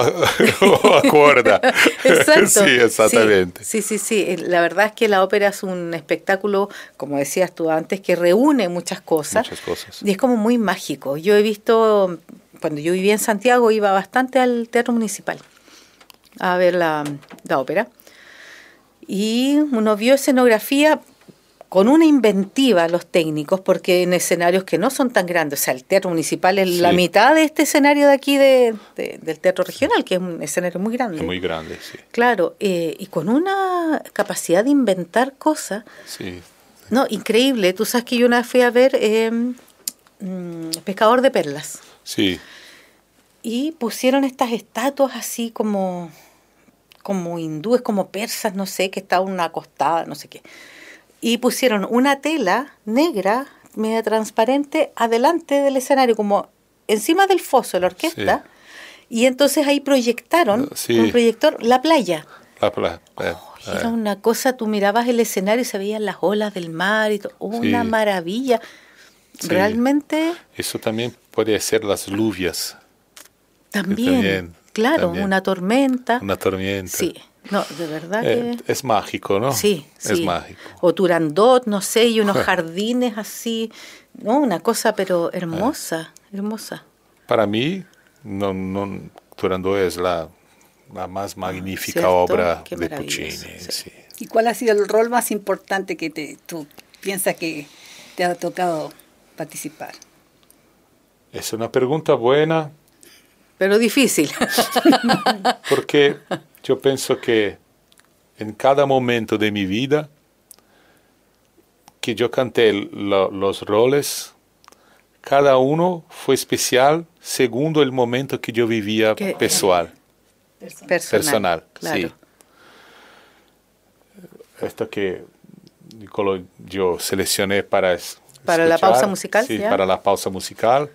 [SPEAKER 3] o acuerda. *laughs*
[SPEAKER 2] Exacto.
[SPEAKER 3] Sí, exactamente.
[SPEAKER 2] Sí, sí, sí, sí. La verdad es que la ópera es un espectáculo, como decías tú antes, que reúne muchas cosas.
[SPEAKER 3] Muchas cosas.
[SPEAKER 2] Y es como muy mágico. Yo he visto, cuando yo vivía en Santiago, iba bastante al Teatro Municipal a ver la, la ópera. Y uno vio escenografía con una inventiva los técnicos, porque en escenarios que no son tan grandes, o sea, el Teatro Municipal es la mitad de este escenario de aquí de, de- del Teatro Regional, que es un escenario muy grande.
[SPEAKER 3] Es muy grande, sí.
[SPEAKER 2] Claro, eh, y con una capacidad de inventar cosas,
[SPEAKER 3] Sí.
[SPEAKER 2] no, increíble. Tú sabes que yo una vez fui a ver eh, mm, Pescador de Perlas
[SPEAKER 3] Sí.
[SPEAKER 2] y pusieron estas estatuas así como, como hindúes, como persas, no sé, que estaba una acostada, no sé qué. Y pusieron una tela negra, media transparente, adelante del escenario, como encima del foso de la orquesta. Y entonces ahí proyectaron,
[SPEAKER 3] Sí.
[SPEAKER 2] con un proyector, la playa.
[SPEAKER 3] La pla- eh,
[SPEAKER 2] Era
[SPEAKER 3] eh,
[SPEAKER 2] una cosa, tú mirabas el escenario y se veían las olas del mar y todo. Una
[SPEAKER 3] Sí.
[SPEAKER 2] maravilla.
[SPEAKER 3] Sí.
[SPEAKER 2] Realmente
[SPEAKER 3] Eso también puede ser las lluvias,
[SPEAKER 2] también,
[SPEAKER 3] también,
[SPEAKER 2] claro,
[SPEAKER 3] también.
[SPEAKER 2] una tormenta.
[SPEAKER 3] una tormenta.
[SPEAKER 2] Sí, no, de verdad
[SPEAKER 3] Eh,
[SPEAKER 2] que...
[SPEAKER 3] es mágico, ¿no?
[SPEAKER 2] Sí,
[SPEAKER 3] Es
[SPEAKER 2] sí.
[SPEAKER 3] mágico.
[SPEAKER 2] O Turandot, no sé, y unos jardines así. No, una cosa, pero hermosa, hermosa.
[SPEAKER 3] Para mí, no, no, Turandot es la, la más magnífica
[SPEAKER 2] ¿Cierto?
[SPEAKER 3] obra
[SPEAKER 2] Qué
[SPEAKER 3] de Puccini.
[SPEAKER 2] sí.
[SPEAKER 3] sí.
[SPEAKER 4] ¿Y cuál ha sido el rol más importante que te, tú piensas que te ha tocado participar?
[SPEAKER 3] Es una pregunta buena
[SPEAKER 2] Pero difícil. *laughs*
[SPEAKER 3] porque yo pienso que en cada momento de mi vida que yo canté lo- los roles, cada uno fue especial según el momento que yo vivía
[SPEAKER 2] Que-
[SPEAKER 3] personal.
[SPEAKER 2] Personal.
[SPEAKER 3] Personal,
[SPEAKER 2] claro.
[SPEAKER 3] sí. Esto que yo seleccioné para
[SPEAKER 2] Para la pausa musical,
[SPEAKER 3] sí,
[SPEAKER 2] ya.
[SPEAKER 3] para la pausa musical.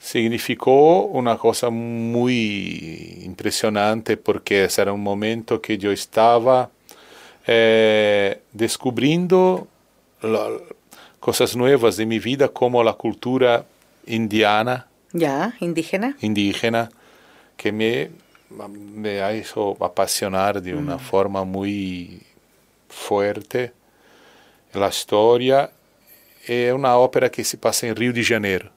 [SPEAKER 3] Significó una cosa muy impresionante porque era un momento que yo estaba eh, descubriendo la- cosas nuevas de mi vida como la cultura indiana,
[SPEAKER 2] Ya, indígena.
[SPEAKER 3] indígena, que me, me ha hecho apasionar de una forma muy fuerte. La historia es una ópera que se pasa en Río de Janeiro.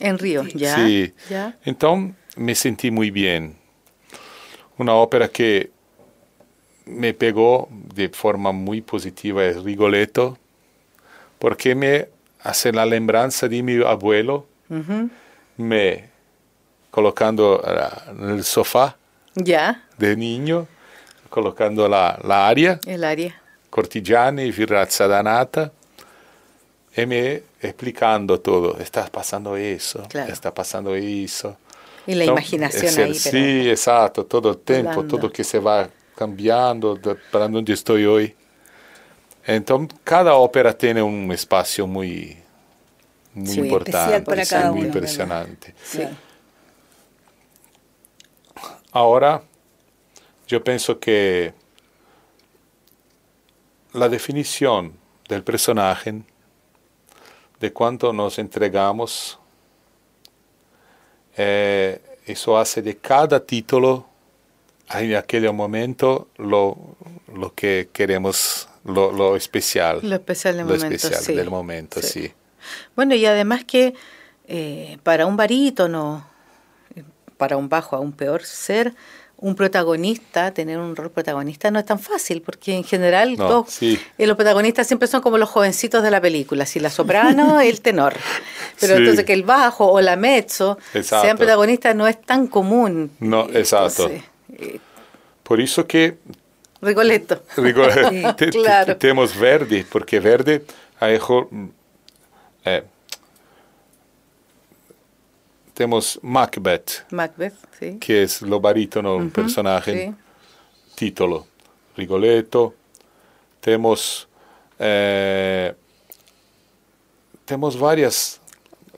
[SPEAKER 2] En Río, ya.
[SPEAKER 3] Sí.
[SPEAKER 2] Ya.
[SPEAKER 3] Então, me senti muito bem. Uma ópera que me pegou de forma muito positiva é Rigoletto, porque me hace a lembrança de meu abuelo me colocando ah, no sofá
[SPEAKER 2] Ya,
[SPEAKER 3] de niño, colocando la, la aria,
[SPEAKER 2] el área.
[SPEAKER 3] Cortigiani, Virrazza Danata, me explicando todo. Está pasando eso,
[SPEAKER 2] Claro.
[SPEAKER 3] está pasando eso.
[SPEAKER 2] Y la
[SPEAKER 3] Então,
[SPEAKER 2] imaginación
[SPEAKER 3] esse-
[SPEAKER 2] ahí, pero
[SPEAKER 3] Sí, exacto, todo el tiempo,
[SPEAKER 2] Volando.
[SPEAKER 3] todo que se va cambiando de- para onde estou hoje. Então, cada ópera tem um espaço muito, muito
[SPEAKER 2] Sí,
[SPEAKER 3] importante,
[SPEAKER 4] para
[SPEAKER 3] sí,
[SPEAKER 4] cada
[SPEAKER 3] muy
[SPEAKER 4] uno,
[SPEAKER 3] impresionante.
[SPEAKER 2] sí.
[SPEAKER 3] Ahora, yo pienso que la definición del personaje, de cuánto nos entregamos, eh, eso hace de cada título en aquel momento lo, lo que queremos, lo, lo especial.
[SPEAKER 2] Lo especial del
[SPEAKER 3] lo
[SPEAKER 2] momento,
[SPEAKER 3] especial
[SPEAKER 2] sí.
[SPEAKER 3] del momento,
[SPEAKER 2] Sí.
[SPEAKER 3] sí.
[SPEAKER 2] Bueno, y además que eh, para un barítono, eh, para un bajo aún peor, ser un protagonista, tener un rol protagonista no es tan fácil, porque en general
[SPEAKER 3] No,
[SPEAKER 2] todos-
[SPEAKER 3] sí.
[SPEAKER 2] eh, los protagonistas siempre son como los jovencitos de la película, si la soprano, *laughs* el tenor. Pero
[SPEAKER 3] Sí.
[SPEAKER 2] entonces que el bajo o la mezzo
[SPEAKER 3] Exacto.
[SPEAKER 2] sean protagonistas no es tan común.
[SPEAKER 3] No, exacto.
[SPEAKER 2] entonces, eh,
[SPEAKER 3] Por eso que
[SPEAKER 2] Rigoletto. *laughs*
[SPEAKER 3] Te-
[SPEAKER 2] claro.
[SPEAKER 3] temos Verdi, porque Verdi ha hecho, eh, temos Macbeth,
[SPEAKER 2] Macbeth, sí.
[SPEAKER 3] que es lo barítono, un personaje,
[SPEAKER 2] sí.
[SPEAKER 3] título, Rigoletto. Temos, eh, temos varias,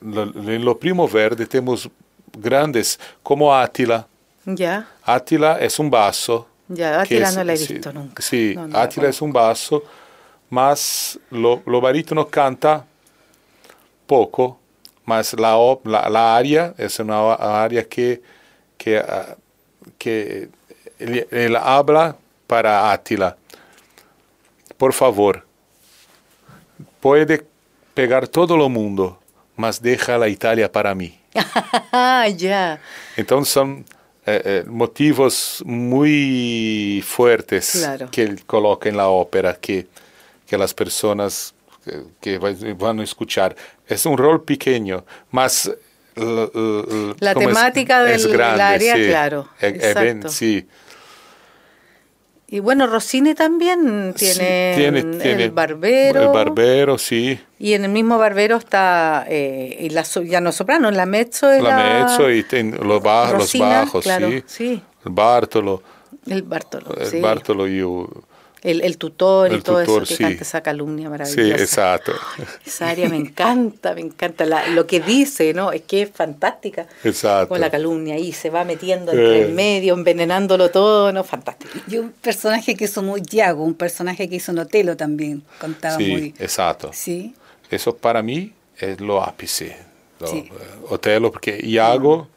[SPEAKER 3] en lo primo Verdi temos grandes, como Átila.
[SPEAKER 2] Ya,
[SPEAKER 3] Átila es un basso.
[SPEAKER 2] ya, Átila no la he
[SPEAKER 3] sí,
[SPEAKER 2] visto nunca.
[SPEAKER 3] Sí,
[SPEAKER 2] No, no la
[SPEAKER 3] Átila es un basso, mas lo, lo barítono canta poco, mas la, la, la aria es una a- aria que, que, ah, que él, él habla para Átila. Por favor, puede pegar todo lo mundo, mas deja la Italia para mí. *laughs*
[SPEAKER 2] Ya.
[SPEAKER 3] Então são eh, eh, motivos fortes
[SPEAKER 2] Claro.
[SPEAKER 3] que ele coloca na ópera que que as pessoas que, que vai- vão escuchar. É um rol pequeno, mas l- l-
[SPEAKER 2] La
[SPEAKER 3] es-
[SPEAKER 2] temática
[SPEAKER 3] es
[SPEAKER 2] del
[SPEAKER 3] grande,
[SPEAKER 2] área,
[SPEAKER 3] sí.
[SPEAKER 2] claro, exacto.
[SPEAKER 3] sí.
[SPEAKER 2] Y bueno, Rossini también
[SPEAKER 3] Sí,
[SPEAKER 2] tiene, el barbero.
[SPEAKER 3] El barbero, sí.
[SPEAKER 2] Y en el mismo barbero está eh, y la, ya no soprano, la mezzo es
[SPEAKER 3] La mezzo y ten- los, ba- los
[SPEAKER 2] Rosina,
[SPEAKER 3] bajos,
[SPEAKER 2] claro,
[SPEAKER 3] sí.
[SPEAKER 2] sí.
[SPEAKER 3] El Bartolo,
[SPEAKER 2] el Bartolo,
[SPEAKER 3] el
[SPEAKER 2] sí.
[SPEAKER 3] Bartolo y el-
[SPEAKER 2] El, el tutor y todo
[SPEAKER 3] tutor,
[SPEAKER 2] eso que
[SPEAKER 3] sí.
[SPEAKER 2] canta esa calumnia
[SPEAKER 3] Sí,
[SPEAKER 2] maravillosa.
[SPEAKER 3] exacto.
[SPEAKER 2] Esa área me encanta, me encanta la- lo que dice, ¿no? Es que es fantástica.
[SPEAKER 3] Exacto.
[SPEAKER 2] Con la calumnia ahí se va metiendo entre
[SPEAKER 3] Eh.
[SPEAKER 2] el medio, envenenándolo todo, ¿no? Fantástico.
[SPEAKER 4] Y un personaje que hizo muy Yago, un personaje que hizo Notelo también, contaba
[SPEAKER 3] Sí,
[SPEAKER 4] muy...
[SPEAKER 3] exacto.
[SPEAKER 4] Sí,
[SPEAKER 3] Eso para mí es lo ápice. Lo,
[SPEAKER 4] Sí.
[SPEAKER 3] eh, Otelo, porque Iago,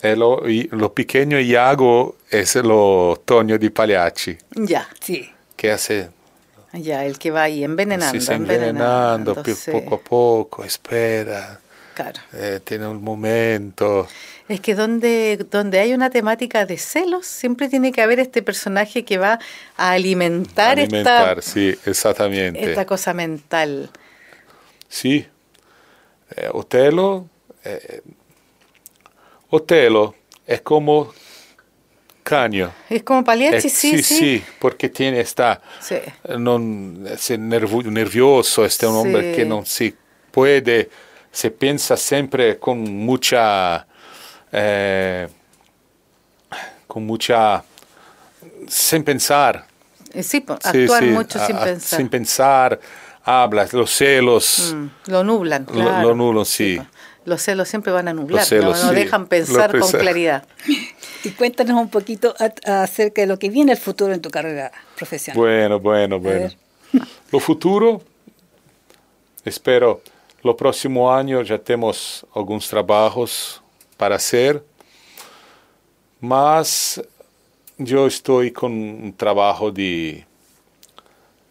[SPEAKER 3] es lo, y- lo pequeño Iago es lo Tonio di Pagliacci,
[SPEAKER 2] Ya,
[SPEAKER 4] sí.
[SPEAKER 3] Que hace
[SPEAKER 2] ya, el que va ahí envenenando,
[SPEAKER 3] sí, se envenenando
[SPEAKER 2] sí,
[SPEAKER 3] poco a poco, espera,
[SPEAKER 2] Claro.
[SPEAKER 3] eh, tiene un momento.
[SPEAKER 2] Es que donde, donde hay una temática de celos, siempre tiene que haber este personaje que va a alimentar,
[SPEAKER 3] alimentar,
[SPEAKER 2] esta,
[SPEAKER 3] sí, exactamente.
[SPEAKER 2] esta cosa mental.
[SPEAKER 3] Sí. Eh, Otelo, eh, Otelo es como caño.
[SPEAKER 2] Es como Pagliacci,
[SPEAKER 3] Eh,
[SPEAKER 2] sí, sí.
[SPEAKER 3] porque tiene esta
[SPEAKER 2] Sí.
[SPEAKER 3] non è nervo- nervioso, este un hombre
[SPEAKER 2] Sì.
[SPEAKER 3] che non si puede, se pensa sempre con mucha, eh, con mucha, sin pensar.
[SPEAKER 2] Eh, Sí,
[SPEAKER 3] Sí,
[SPEAKER 2] actuar
[SPEAKER 3] sí,
[SPEAKER 2] mucho sin
[SPEAKER 3] a-
[SPEAKER 2] pensar.
[SPEAKER 3] Sin pensar, habla, los celos,
[SPEAKER 2] Mm, lo nublan,
[SPEAKER 3] Lo-
[SPEAKER 2] claro.
[SPEAKER 3] lo nublan, sí.
[SPEAKER 2] Los celos siempre van a nublar,
[SPEAKER 3] Los celos,
[SPEAKER 2] no, no
[SPEAKER 3] sí.
[SPEAKER 2] dejan pensar con claridad. *laughs*
[SPEAKER 4] Y cuéntanos un poquito a- acerca de lo que viene el futuro en tu carrera profesional.
[SPEAKER 3] Bueno, bueno, bueno. Lo futuro, espero, lo próximo año já temos alguns trabalhos para hacer, mas eu estou com um trabalho de,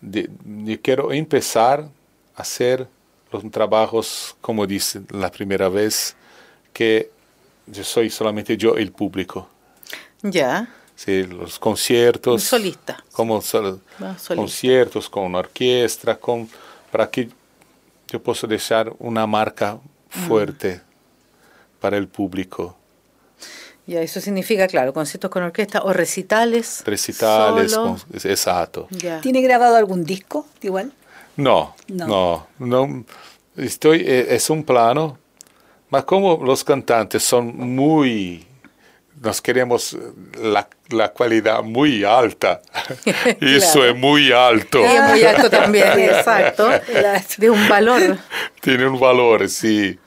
[SPEAKER 3] de, de quero empezar a hacer los trabajos, como disse la primeira vez, que yo soy solamente yo el público.
[SPEAKER 2] Ya,
[SPEAKER 3] Sí, los conciertos.
[SPEAKER 2] Un solista.
[SPEAKER 3] Como sol-
[SPEAKER 2] Ah, solista.
[SPEAKER 3] conciertos con orquesta, con, para que yo pueda dejar una marca
[SPEAKER 2] Mm.
[SPEAKER 3] fuerte para el público.
[SPEAKER 2] ya, eso significa, claro, conciertos con orquesta o recitales.
[SPEAKER 3] Recitales,
[SPEAKER 2] solo.
[SPEAKER 3] con- exacto.
[SPEAKER 2] Ya.
[SPEAKER 4] ¿Tiene grabado algún disco igual?
[SPEAKER 3] No,
[SPEAKER 4] No.
[SPEAKER 3] no, no. Estoy, eh, es un plano, mas como los cantantes son muy, nos queremos la, la calidad muy alta, *laughs* eso
[SPEAKER 2] Claro.
[SPEAKER 3] es muy alto,
[SPEAKER 2] Y es muy alto también, *laughs* exacto. De un valor.
[SPEAKER 3] tiene un valor, sí.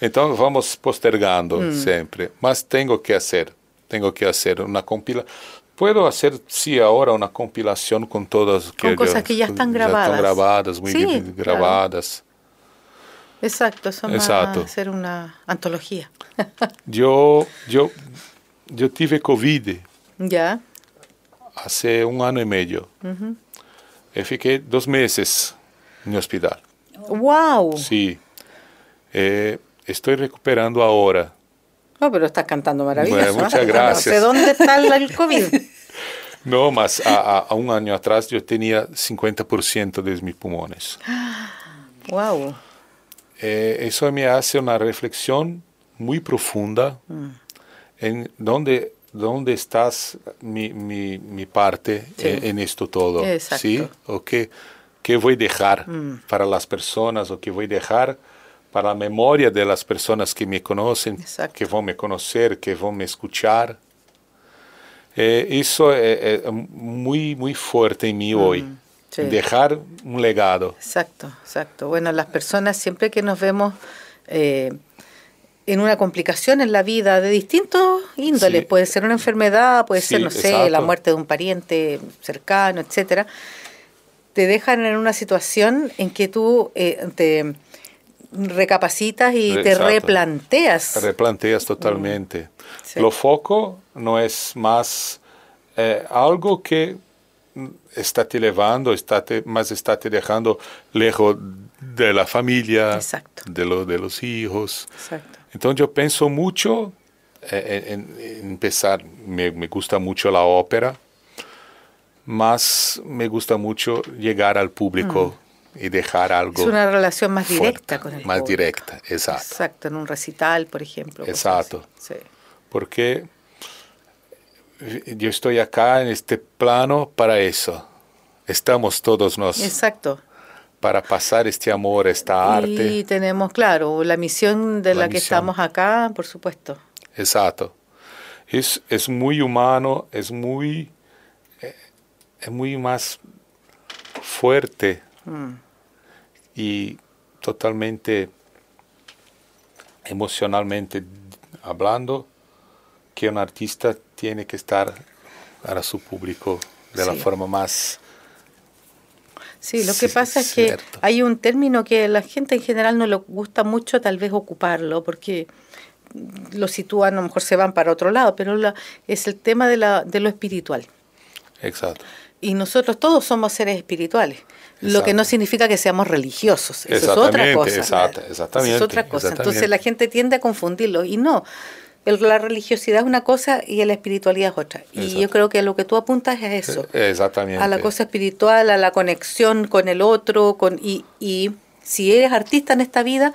[SPEAKER 3] Entonces vamos postergando
[SPEAKER 2] Mm.
[SPEAKER 3] siempre, mas tengo que hacer, tengo que hacer una compila. Puedo hacer, sí, ahora una compilación con todas
[SPEAKER 2] Con cosas que ya están grabadas.
[SPEAKER 3] grabadas, muy
[SPEAKER 2] Sí,
[SPEAKER 3] bien
[SPEAKER 2] claro.
[SPEAKER 3] grabadas.
[SPEAKER 2] Exacto, eso va
[SPEAKER 3] Exacto.
[SPEAKER 2] a ser una antología. *laughs*
[SPEAKER 3] Yo, yo, yo tive COVID
[SPEAKER 2] ya,
[SPEAKER 3] hace un año y medio. Y fiqué dos meses en el hospital.
[SPEAKER 2] wow.
[SPEAKER 3] Sí. Eh, estoy recuperando ahora.
[SPEAKER 2] No, pero estás cantando maravilloso.
[SPEAKER 3] Bueno, muchas gracias.
[SPEAKER 2] Sé dónde está el, COVID. *laughs*
[SPEAKER 3] No, mas a, a- un año atrás yo tenía 50% de mis pulmones. *gasps*
[SPEAKER 2] wow.
[SPEAKER 3] Eh, eso me hace una reflexión muy profunda en dónde, dónde estás mi, mi, mi parte
[SPEAKER 2] Sí.
[SPEAKER 3] en, en esto todo.
[SPEAKER 2] Exacto.
[SPEAKER 3] ¿sí? O qué, qué voy a dejar para las personas o qué voy a dejar para la memoria de las personas que me conocen,
[SPEAKER 2] Exacto.
[SPEAKER 3] que van a me conocer, que van a me escuchar. Eh, eso es, es muy, muy fuerte en mí hoy.
[SPEAKER 2] sí.
[SPEAKER 3] Dejar un legado.
[SPEAKER 2] Exacto, exacto. Bueno, las personas siempre que nos vemos eh, en una complicación en la vida de distintos índoles,
[SPEAKER 3] Sí.
[SPEAKER 2] puede ser una enfermedad, puede ser, no sé,
[SPEAKER 3] exacto.
[SPEAKER 2] la muerte de un pariente cercano, etcétera, te dejan en una situación en que tú eh, te recapacitas y te replanteas.
[SPEAKER 3] replanteas totalmente.
[SPEAKER 2] Mm. Sí.
[SPEAKER 3] Lo foco no es más eh, algo que mm, está te llevando, está te, más está te dejando lejos de la familia,
[SPEAKER 2] Exacto.
[SPEAKER 3] de, lo, de los hijos.
[SPEAKER 2] Exacto.
[SPEAKER 3] Entonces yo pienso mucho eh, en, en empezar, me, me gusta mucho la ópera, más me gusta mucho llegar al público y dejar algo.
[SPEAKER 2] Es una relación más
[SPEAKER 3] fuerte,
[SPEAKER 2] directa con el
[SPEAKER 3] más
[SPEAKER 2] público.
[SPEAKER 3] directa, exacto.
[SPEAKER 2] Exacto, en un recital, por ejemplo.
[SPEAKER 3] Exacto.
[SPEAKER 2] Sí.
[SPEAKER 3] porque yo estoy acá en este plano para eso. Estamos todos nos
[SPEAKER 2] Exacto.
[SPEAKER 3] para pasar este amor, esta arte.
[SPEAKER 2] Y tenemos, claro, la misión de
[SPEAKER 3] La
[SPEAKER 2] la, que
[SPEAKER 3] misión.
[SPEAKER 2] estamos acá, por supuesto.
[SPEAKER 3] Exacto. Es, es muy humano, es muy, eh, es muy más fuerte
[SPEAKER 2] Mm.
[SPEAKER 3] y totalmente emocionalmente hablando que un artista tiene que estar para su público de la
[SPEAKER 2] Sí.
[SPEAKER 3] forma más
[SPEAKER 2] Sí, lo que pasa es que
[SPEAKER 3] cierto.
[SPEAKER 2] hay un término que a la gente en general no le gusta mucho tal vez ocuparlo, porque lo sitúan, a lo mejor se van para otro lado, pero la- es el tema de, la, de lo espiritual.
[SPEAKER 3] exacto.
[SPEAKER 2] Y nosotros todos somos seres espirituales, lo que no significa que seamos religiosos, eso es otra
[SPEAKER 3] Exactamente,
[SPEAKER 2] cosa.
[SPEAKER 3] exacto,
[SPEAKER 2] Eso
[SPEAKER 3] exactamente,
[SPEAKER 2] es otra cosa. Entonces
[SPEAKER 3] exactamente.
[SPEAKER 2] la gente tiende a confundirlo y no. El- la religiosidad es una cosa y la espiritualidad es otra. Y yo creo que lo que tú apuntas es eso.
[SPEAKER 3] Eh, Exactamente.
[SPEAKER 2] a la cosa espiritual, a la conexión con el otro, con y, y si eres artista en esta vida,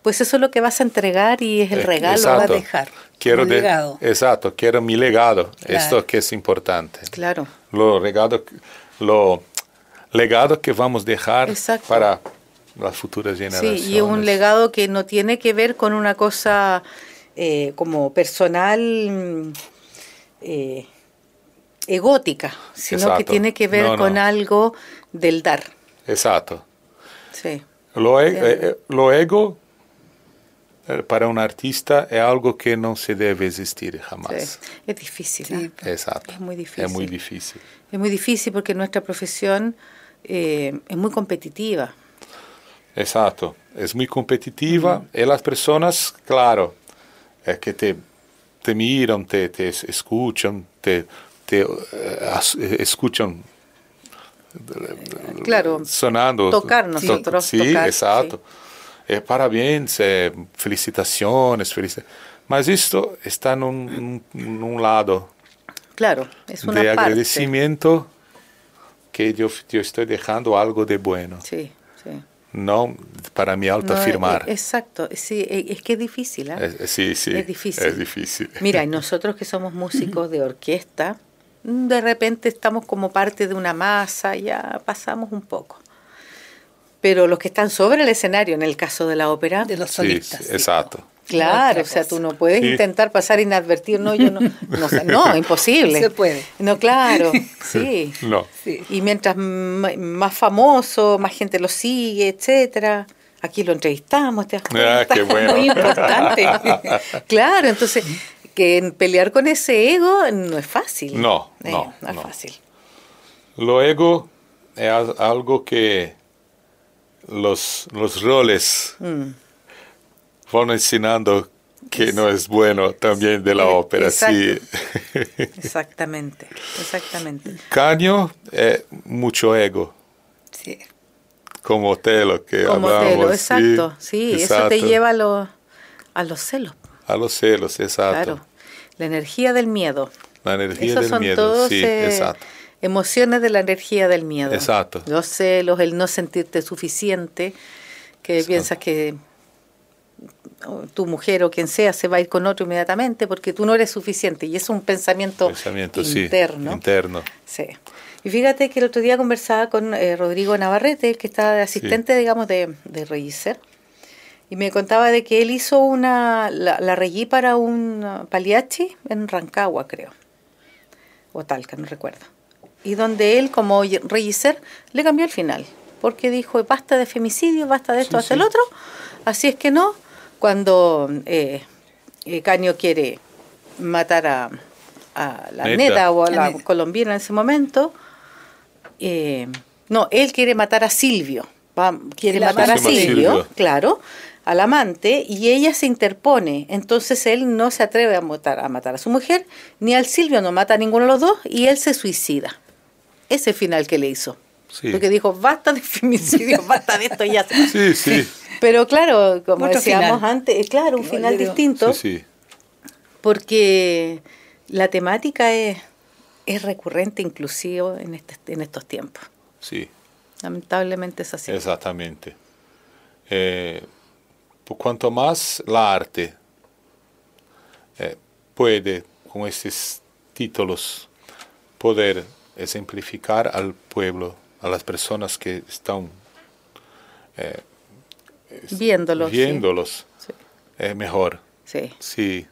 [SPEAKER 2] pues eso es lo que vas a entregar y es el regalo que vas a dejar.
[SPEAKER 3] Quiero de-
[SPEAKER 4] legado.
[SPEAKER 3] Exacto, quiero mi legado.
[SPEAKER 4] Claro.
[SPEAKER 3] Esto que es importante.
[SPEAKER 2] Claro.
[SPEAKER 3] Lo legado, lo legado que vamos a dejar
[SPEAKER 2] Exacto.
[SPEAKER 3] para las futuras generaciones.
[SPEAKER 2] Sí, y un legado que no tiene que ver con una cosa eh, como personal mm, eh, egótica, sino que tiene que ver
[SPEAKER 3] No, no.
[SPEAKER 2] con algo del dar.
[SPEAKER 3] Exacto.
[SPEAKER 2] Sí.
[SPEAKER 3] Lo, e- eh, eh, lo ego para un artista es algo que no se debe existir jamás.
[SPEAKER 2] Sí, Es difícil.
[SPEAKER 4] Sí.
[SPEAKER 3] Exacto.
[SPEAKER 2] Es muy difícil.
[SPEAKER 3] Es muy difícil.
[SPEAKER 2] Es muy difícil porque nuestra profesión eh, es muy competitiva.
[SPEAKER 3] Exacto. Es muy competitiva y las personas, claro, es que te, te miran, te, te es- escuchan, te, te eh, escuchan
[SPEAKER 2] Claro,
[SPEAKER 3] sonando.
[SPEAKER 2] tocar nosotros,
[SPEAKER 3] Sí,
[SPEAKER 2] tocar,
[SPEAKER 3] exacto. Eh, parabéns, eh, felicitaciones, felici- Mas esto está en un, en un lado
[SPEAKER 2] Claro, es una
[SPEAKER 3] de
[SPEAKER 2] parte.
[SPEAKER 3] agradecimiento que yo, yo estoy dejando algo de bueno,
[SPEAKER 2] Sí, sí.
[SPEAKER 3] no para mi autoafirmar.
[SPEAKER 2] No, eh, exacto, sí, eh, es que es difícil. ¿ah?
[SPEAKER 3] Eh, sí, sí,
[SPEAKER 2] Es difícil.
[SPEAKER 3] es difícil.
[SPEAKER 2] Mira, y nosotros que somos músicos de orquesta, de repente estamos como parte de una masa, ya pasamos un poco. Pero los que están sobre el escenario, en el caso de la ópera,
[SPEAKER 4] De los solistas.
[SPEAKER 3] sí,
[SPEAKER 4] sí,
[SPEAKER 3] exacto.
[SPEAKER 2] Claro, o sea, tú no puedes
[SPEAKER 3] Sí.
[SPEAKER 2] intentar pasar inadvertido, no, yo no, no, no, *laughs* imposible.
[SPEAKER 4] No se puede.
[SPEAKER 2] No, claro, *laughs* sí.
[SPEAKER 3] No.
[SPEAKER 4] Sí.
[SPEAKER 2] Y mientras más famoso, más gente lo sigue, etcétera. Aquí lo entrevistamos, te das
[SPEAKER 3] Ah,
[SPEAKER 2] cuenta?
[SPEAKER 3] qué bueno.
[SPEAKER 2] Muy importante. *laughs* claro, entonces que pelear con ese ego no es fácil.
[SPEAKER 3] No,
[SPEAKER 2] Eh,
[SPEAKER 3] no,
[SPEAKER 2] es
[SPEAKER 3] no.
[SPEAKER 2] fácil.
[SPEAKER 3] Luego es al- algo que los, los roles
[SPEAKER 2] Mm.
[SPEAKER 3] Van enseñando que no es bueno también de la
[SPEAKER 2] Eh,
[SPEAKER 3] ópera. Sí. *laughs*
[SPEAKER 2] Exactamente, exactamente.
[SPEAKER 3] Caño es mucho ego,
[SPEAKER 4] Sí.
[SPEAKER 3] como Otelo que
[SPEAKER 2] Como
[SPEAKER 3] hablamos. sí,
[SPEAKER 2] exacto. Sí, eso te
[SPEAKER 3] exacto.
[SPEAKER 2] lleva a los, a los celos.
[SPEAKER 3] a los celos, exacto.
[SPEAKER 2] Claro. La energía del miedo.
[SPEAKER 3] La energía
[SPEAKER 2] Esos
[SPEAKER 3] del
[SPEAKER 2] son
[SPEAKER 3] miedo,
[SPEAKER 2] todos
[SPEAKER 3] sí,
[SPEAKER 2] eh,
[SPEAKER 3] exacto.
[SPEAKER 2] emociones de la energía del miedo.
[SPEAKER 3] Exacto.
[SPEAKER 2] Los celos, el no sentirte suficiente, que
[SPEAKER 3] Exacto.
[SPEAKER 2] piensas que tu mujer o quien sea se va a ir con otro inmediatamente porque tú no eres suficiente y es un pensamiento,
[SPEAKER 3] Pensamiento, sí,
[SPEAKER 2] interno.
[SPEAKER 3] interno.
[SPEAKER 2] Sí. Y fíjate que el otro día conversaba con eh, Rodrigo Navarrete, que está de asistente, digamos, de, de Regicer, y me contaba de que él hizo una, la, la regí para un paliachi en Rancagua, creo, o Talca, no recuerdo. Y donde él, como Regicer, le cambió el final, porque dijo, basta de femicidio, basta de esto,
[SPEAKER 3] Sí,
[SPEAKER 2] hasta el
[SPEAKER 3] sí.
[SPEAKER 2] otro, así es que no, cuando eh, eh, Caño quiere matar a, a la
[SPEAKER 3] Neta.
[SPEAKER 2] neta o a
[SPEAKER 4] La
[SPEAKER 2] la colombiana en ese momento, eh, no, él quiere matar a Silvio, va- quiere
[SPEAKER 4] El
[SPEAKER 2] matar a Silvio. claro, al amante, y ella se interpone, entonces él no se atreve a matar, a matar a su mujer, ni al Silvio no mata a ninguno de los dos, y él se suicida. Ese final que le hizo.
[SPEAKER 3] Sí.
[SPEAKER 2] Porque dijo, basta de *laughs* femicidio, basta de esto, y ya se.
[SPEAKER 3] Sí, sí,
[SPEAKER 2] Pero claro, como decíamos
[SPEAKER 4] final.
[SPEAKER 2] antes, eh, claro, un final distinto,
[SPEAKER 3] sí, sí.
[SPEAKER 2] porque la temática es, es recurrente inclusive en, este, en estos tiempos.
[SPEAKER 3] sí.
[SPEAKER 2] Lamentablemente es así.
[SPEAKER 3] Exactamente. Eh, por cuanto más la arte eh, puede, con estos títulos, poder ejemplificar al pueblo, a las personas que están eh, viéndolos,
[SPEAKER 2] Sí.
[SPEAKER 3] es mejor.
[SPEAKER 2] Sí.
[SPEAKER 3] Sí.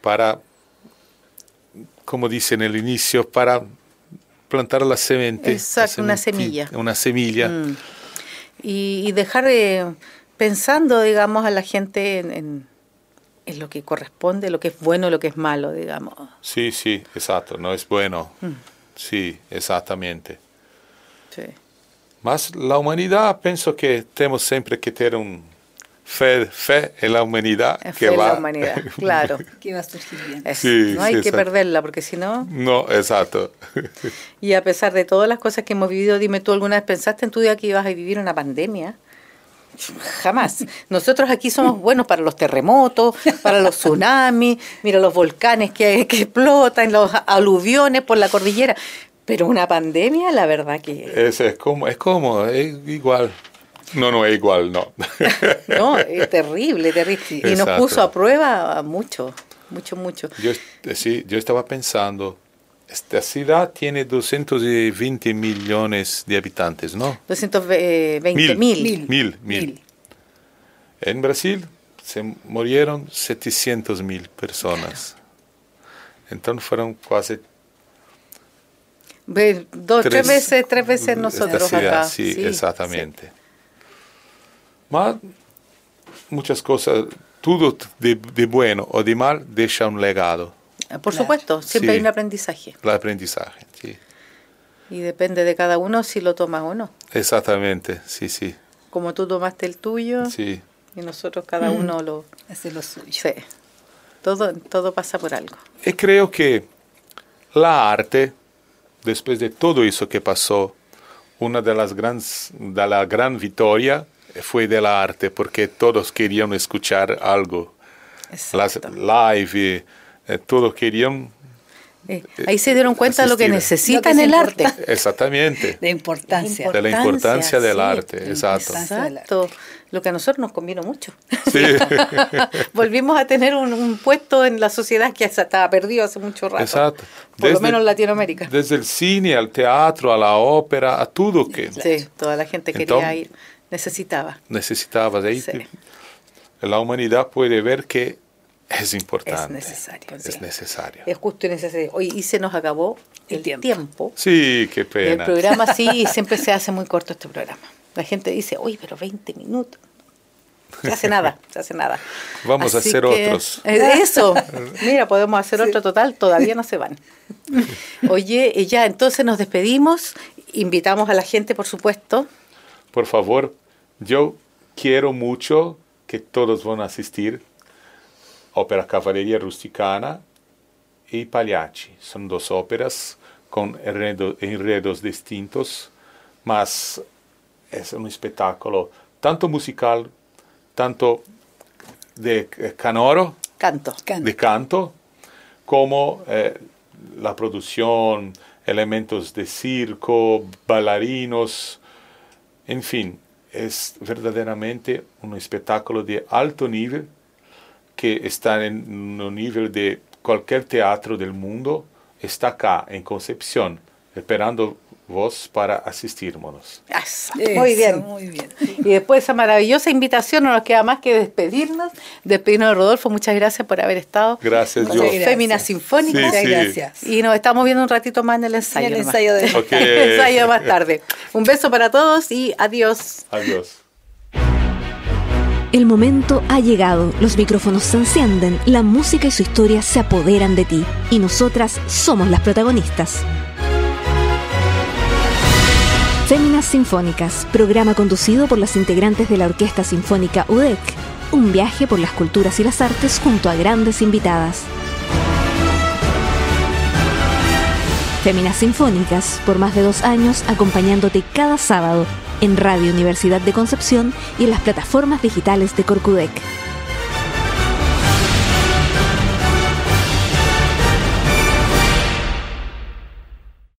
[SPEAKER 3] Para, como dice en el inicio, para plantar la semente.
[SPEAKER 2] Exacto,
[SPEAKER 3] la
[SPEAKER 2] una semilla.
[SPEAKER 3] Una semilla.
[SPEAKER 2] Mm. Y, y dejar eh, pensando, digamos, a la gente en, en- en lo que corresponde, lo que es bueno, lo que es malo, digamos.
[SPEAKER 3] Sí, sí, exacto, no es bueno.
[SPEAKER 2] Mm.
[SPEAKER 3] Sí, exactamente.
[SPEAKER 2] Sí.
[SPEAKER 3] Mas la humanidad, pienso que tenemos siempre que tener un fe, fe en la humanidad.
[SPEAKER 2] Es
[SPEAKER 3] que
[SPEAKER 2] fe en
[SPEAKER 3] va.
[SPEAKER 2] la humanidad, *laughs* claro.
[SPEAKER 4] Que va a surgir bien.
[SPEAKER 2] Es-
[SPEAKER 3] Sí,
[SPEAKER 2] no hay
[SPEAKER 3] sí,
[SPEAKER 2] que
[SPEAKER 3] exacto.
[SPEAKER 2] perderla, porque si no...
[SPEAKER 3] no, exacto.
[SPEAKER 2] Y a pesar de todas las cosas que hemos vivido, dime tú, ¿alguna vez pensaste en tu vida que ibas a vivir una pandemia? Jamás. Nosotros aquí somos buenos para los terremotos, para los tsunamis, mira los volcanes que, que explotan, los aluviones por la cordillera. Pero una pandemia, la verdad que
[SPEAKER 3] es, es como, es como, es igual. No, no es igual, no. *laughs*
[SPEAKER 2] no, es *laughs* terrible, terrible. Y nos puso a prueba mucho, mucho, mucho.
[SPEAKER 3] Yo, est- sí, yo estaba pensando, esta ciudad tiene 220 millones de habitantes, ¿no?
[SPEAKER 2] 220
[SPEAKER 3] Mil.
[SPEAKER 2] mil.
[SPEAKER 3] Mil, mil.
[SPEAKER 4] Mil.
[SPEAKER 3] En Brasil se murieron 700 mil personas. Entonces fueron casi
[SPEAKER 2] Dos, tres,
[SPEAKER 3] Tres-
[SPEAKER 2] veces, tres veces
[SPEAKER 3] esta
[SPEAKER 2] nosotros acá.
[SPEAKER 3] Sí,
[SPEAKER 2] Sí,
[SPEAKER 3] exactamente. Mas muchas cosas, todo de, de bueno o de mal deja un legado,
[SPEAKER 2] Por
[SPEAKER 4] Claro.
[SPEAKER 2] supuesto, siempre
[SPEAKER 3] Sí.
[SPEAKER 2] hay un aprendizaje.
[SPEAKER 3] el aprendizaje. Sí.
[SPEAKER 2] Y depende de cada uno si lo tomas o no.
[SPEAKER 3] Exactamente, sí, sí,
[SPEAKER 2] Como tú tomaste el tuyo
[SPEAKER 3] sí.
[SPEAKER 2] y nosotros cada uno lo...
[SPEAKER 4] Hace lo suyo.
[SPEAKER 2] Sí. Todo, todo pasa por algo.
[SPEAKER 3] Y creo que la arte, después de todo eso que pasó, una de las grandes, de la gran victoria fue de la arte, porque todos querían escuchar algo. Las live, eh, todos querían
[SPEAKER 2] Eh, ahí se dieron cuenta de lo que necesitan
[SPEAKER 4] Lo que
[SPEAKER 2] el arte.
[SPEAKER 3] exactamente
[SPEAKER 4] De importancia.
[SPEAKER 3] de la importancia del
[SPEAKER 2] sí.
[SPEAKER 3] arte,
[SPEAKER 4] la
[SPEAKER 3] exacto.
[SPEAKER 2] Exacto. Lo que a nosotros nos convino mucho.
[SPEAKER 3] Sí. *laughs*
[SPEAKER 2] Volvimos a tener un, un puesto en la sociedad que estaba perdido hace mucho rato.
[SPEAKER 3] Exacto.
[SPEAKER 2] Por lo
[SPEAKER 3] Desde-
[SPEAKER 2] menos en Latinoamérica.
[SPEAKER 3] Desde el cine al teatro, a la ópera, a todo que
[SPEAKER 2] Sí, toda la gente quería
[SPEAKER 3] Entonces-
[SPEAKER 2] ir, necesitaba.
[SPEAKER 3] necesitabas. Ahí
[SPEAKER 2] Sí.
[SPEAKER 3] la humanidad puede ver que es importante.
[SPEAKER 2] Es necesario.
[SPEAKER 3] Es
[SPEAKER 2] sí.
[SPEAKER 3] necesario.
[SPEAKER 2] Es justo y necesario. Oye, y se nos acabó el,
[SPEAKER 4] El tiempo.
[SPEAKER 2] tiempo.
[SPEAKER 3] Sí, qué
[SPEAKER 2] El
[SPEAKER 3] pena.
[SPEAKER 2] programa *laughs* sí, siempre se hace muy corto este programa. La gente dice, oye, pero 20 minutos. Se hace nada, se hace nada.
[SPEAKER 3] Vamos a hacer otros. *laughs*
[SPEAKER 2] Eso, mira, podemos hacer otro total, todavía no se van. *laughs* Oye, eh, ya, entonces nos despedimos, invitamos a la gente, por supuesto.
[SPEAKER 3] Por favor, yo quiero mucho que todos van a asistir Ópera Cavallería Rusticana y Pagliacci. Son dos óperas con enredo- enredos distintos, mas es un espectáculo tanto musical, tanto de eh, canoro,
[SPEAKER 2] Canto.
[SPEAKER 4] Canto.
[SPEAKER 3] de canto, como eh, la producción, elementos de circo, bailarinos, en fin, es verdaderamente un espectáculo de alto nivel que está en un nivel de cualquier teatro del mundo, está acá en Concepción, esperando vos para asistirnos.
[SPEAKER 2] Eso, muy bien.
[SPEAKER 4] Muy bien.
[SPEAKER 2] Y después de esa maravillosa invitación, no nos queda más que despedirnos. Despedirnos de Rodolfo, muchas gracias por haber estado.
[SPEAKER 3] Gracias, yo.
[SPEAKER 2] las Féminas Sinfónicas.
[SPEAKER 4] Muchas
[SPEAKER 3] sí.
[SPEAKER 4] gracias.
[SPEAKER 2] Y nos estamos viendo un ratito más en el ensayo.
[SPEAKER 4] En el ensayo de-
[SPEAKER 3] Ok. *laughs*
[SPEAKER 2] El ensayo más tarde. Un beso para todos y adiós.
[SPEAKER 3] Adiós.
[SPEAKER 1] El momento ha llegado, los micrófonos se encienden, la música y su historia se apoderan de ti y nosotras somos las protagonistas. Féminas Sinfónicas, programa conducido por las integrantes de la Orquesta Sinfónica UDEC. Un viaje por las culturas y las artes junto a grandes invitadas. Féminas Sinfónicas, por más de dos años acompañándote cada sábado en Radio Universidad de Concepción y en las plataformas digitales de Corcudec.